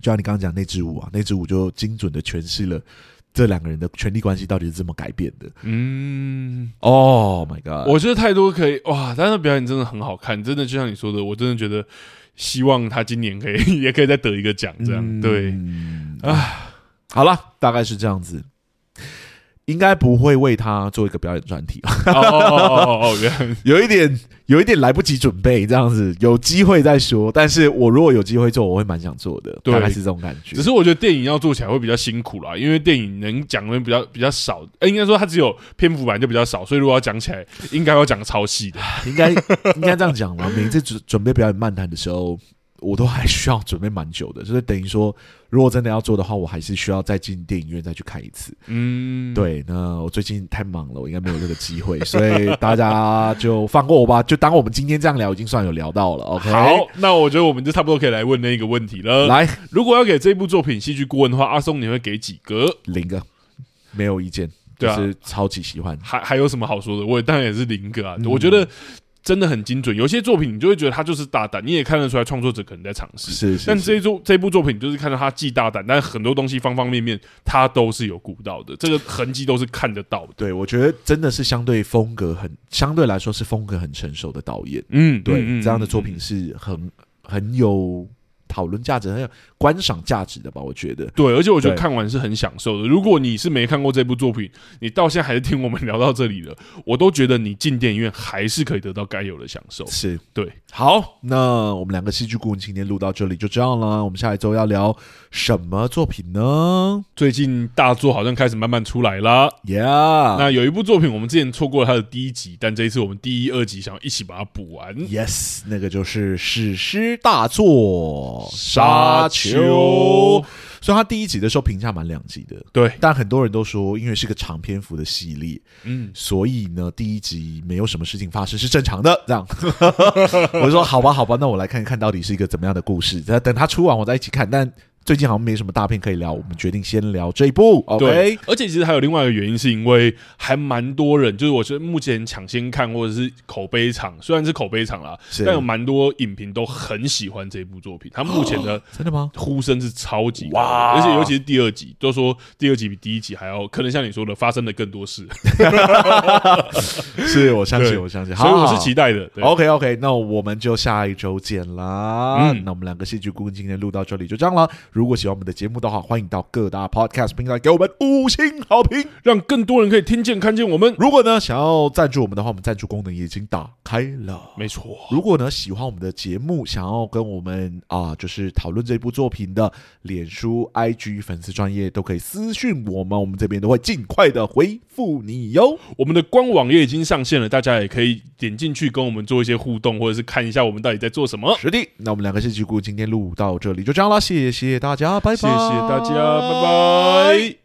就像你刚刚讲那支舞啊，那支舞就精准的诠释了这两个人的权力关系到底是怎么改变的。嗯，Oh my God，我觉得太多可以哇，但是表演真的很好看，真的就像你说的，我真的觉得希望他今年可以 [LAUGHS] 也可以再得一个奖，这样，嗯，对啊。好了，大概是这样子，应该不会为他做一个表演专题哦哦哦，有一点，有一点来不及准备，这样子，有机会再说。但是我如果有机会做，我会蛮想做的，大概是这种感觉。只是我觉得电影要做起来会比较辛苦啦，因为电影能讲的比较比较少，欸、应该说它只有篇幅版就比较少，所以如果要讲起来，应该要讲超细的，应该应该这样讲嘛。每次准准备表演漫谈的时候。我都还需要准备蛮久的，就是等于说，如果真的要做的话，我还是需要再进电影院再去看一次。嗯，对。那我最近太忙了，我应该没有这个机会，所以大家就放过我吧，就当我们今天这样聊，已经算有聊到了。OK，好，那我觉得我们就差不多可以来问那个问题了。来，如果要给这部作品戏剧顾问的话，阿松你会给几个？零个，没有意见。对啊，就是超级喜欢。还还有什么好说的？我当然也是零个啊。嗯、我觉得。真的很精准，有些作品你就会觉得他就是大胆，你也看得出来创作者可能在尝试。是，是，但这一部这部作品就是看到他既大胆，但很多东西方方面面他都是有顾到的，这个痕迹都是看得到的。对，我觉得真的是相对风格很，相对来说是风格很成熟的导演。嗯，对，嗯、这样的作品是很很有讨论价值、很有观赏价值的吧？我觉得。对，而且我觉得看完是很享受的。如果你是没看过这部作品，你到现在还是听我们聊到这里了，我都觉得你进电影院还是可以得到该有的享受。是对。好，那我们两个戏剧顾问今天录到这里就这样了。我们下一周要聊什么作品呢？最近大作好像开始慢慢出来了。Yeah，那有一部作品我们之前错过了它的第一集，但这一次我们第一、二集想要一起把它补完。Yes，那个就是史诗大作。沙丘，所以他第一集的时候评价蛮两极的，对。但很多人都说，因为是个长篇幅的系列，嗯，所以呢，第一集没有什么事情发生是正常的。这样，[LAUGHS] 我就说好吧，好吧，那我来看一看到底是一个怎么样的故事。等他出完，我再一起看。但最近好像没什么大片可以聊，我们决定先聊这一部。OK，对，而且其实还有另外一个原因，是因为还蛮多人，就是我觉得目前抢先看或者是口碑场，虽然是口碑场啦，但有蛮多影评都很喜欢这部作品。他目前的 [GASPS] 真的吗？呼声是超级高，而且尤其是第二集，都说第二集比第一集还要，可能像你说的，发生了更多事。[LAUGHS] 是我相信，[LAUGHS] 我相信，所以我是期待的。OK OK，那我们就下一周见啦。嗯，那我们两个戏剧顾问今天录到这里就这样了。如果喜欢我们的节目的话，欢迎到各大 Podcast 平台给我们五星好评，让更多人可以听见、看见我们。如果呢想要赞助我们的话，我们赞助功能也已经打开了。没错。如果呢喜欢我们的节目，想要跟我们啊，就是讨论这部作品的，脸书、IG 粉丝专业都可以私讯我们，我们这边都会尽快的回复你哟。我们的官网也已经上线了，大家也可以点进去跟我们做一些互动，或者是看一下我们到底在做什么。是的，那我们两个戏剧顾今天录到这里就这样了，谢谢大家。拜拜，谢谢大家，拜拜。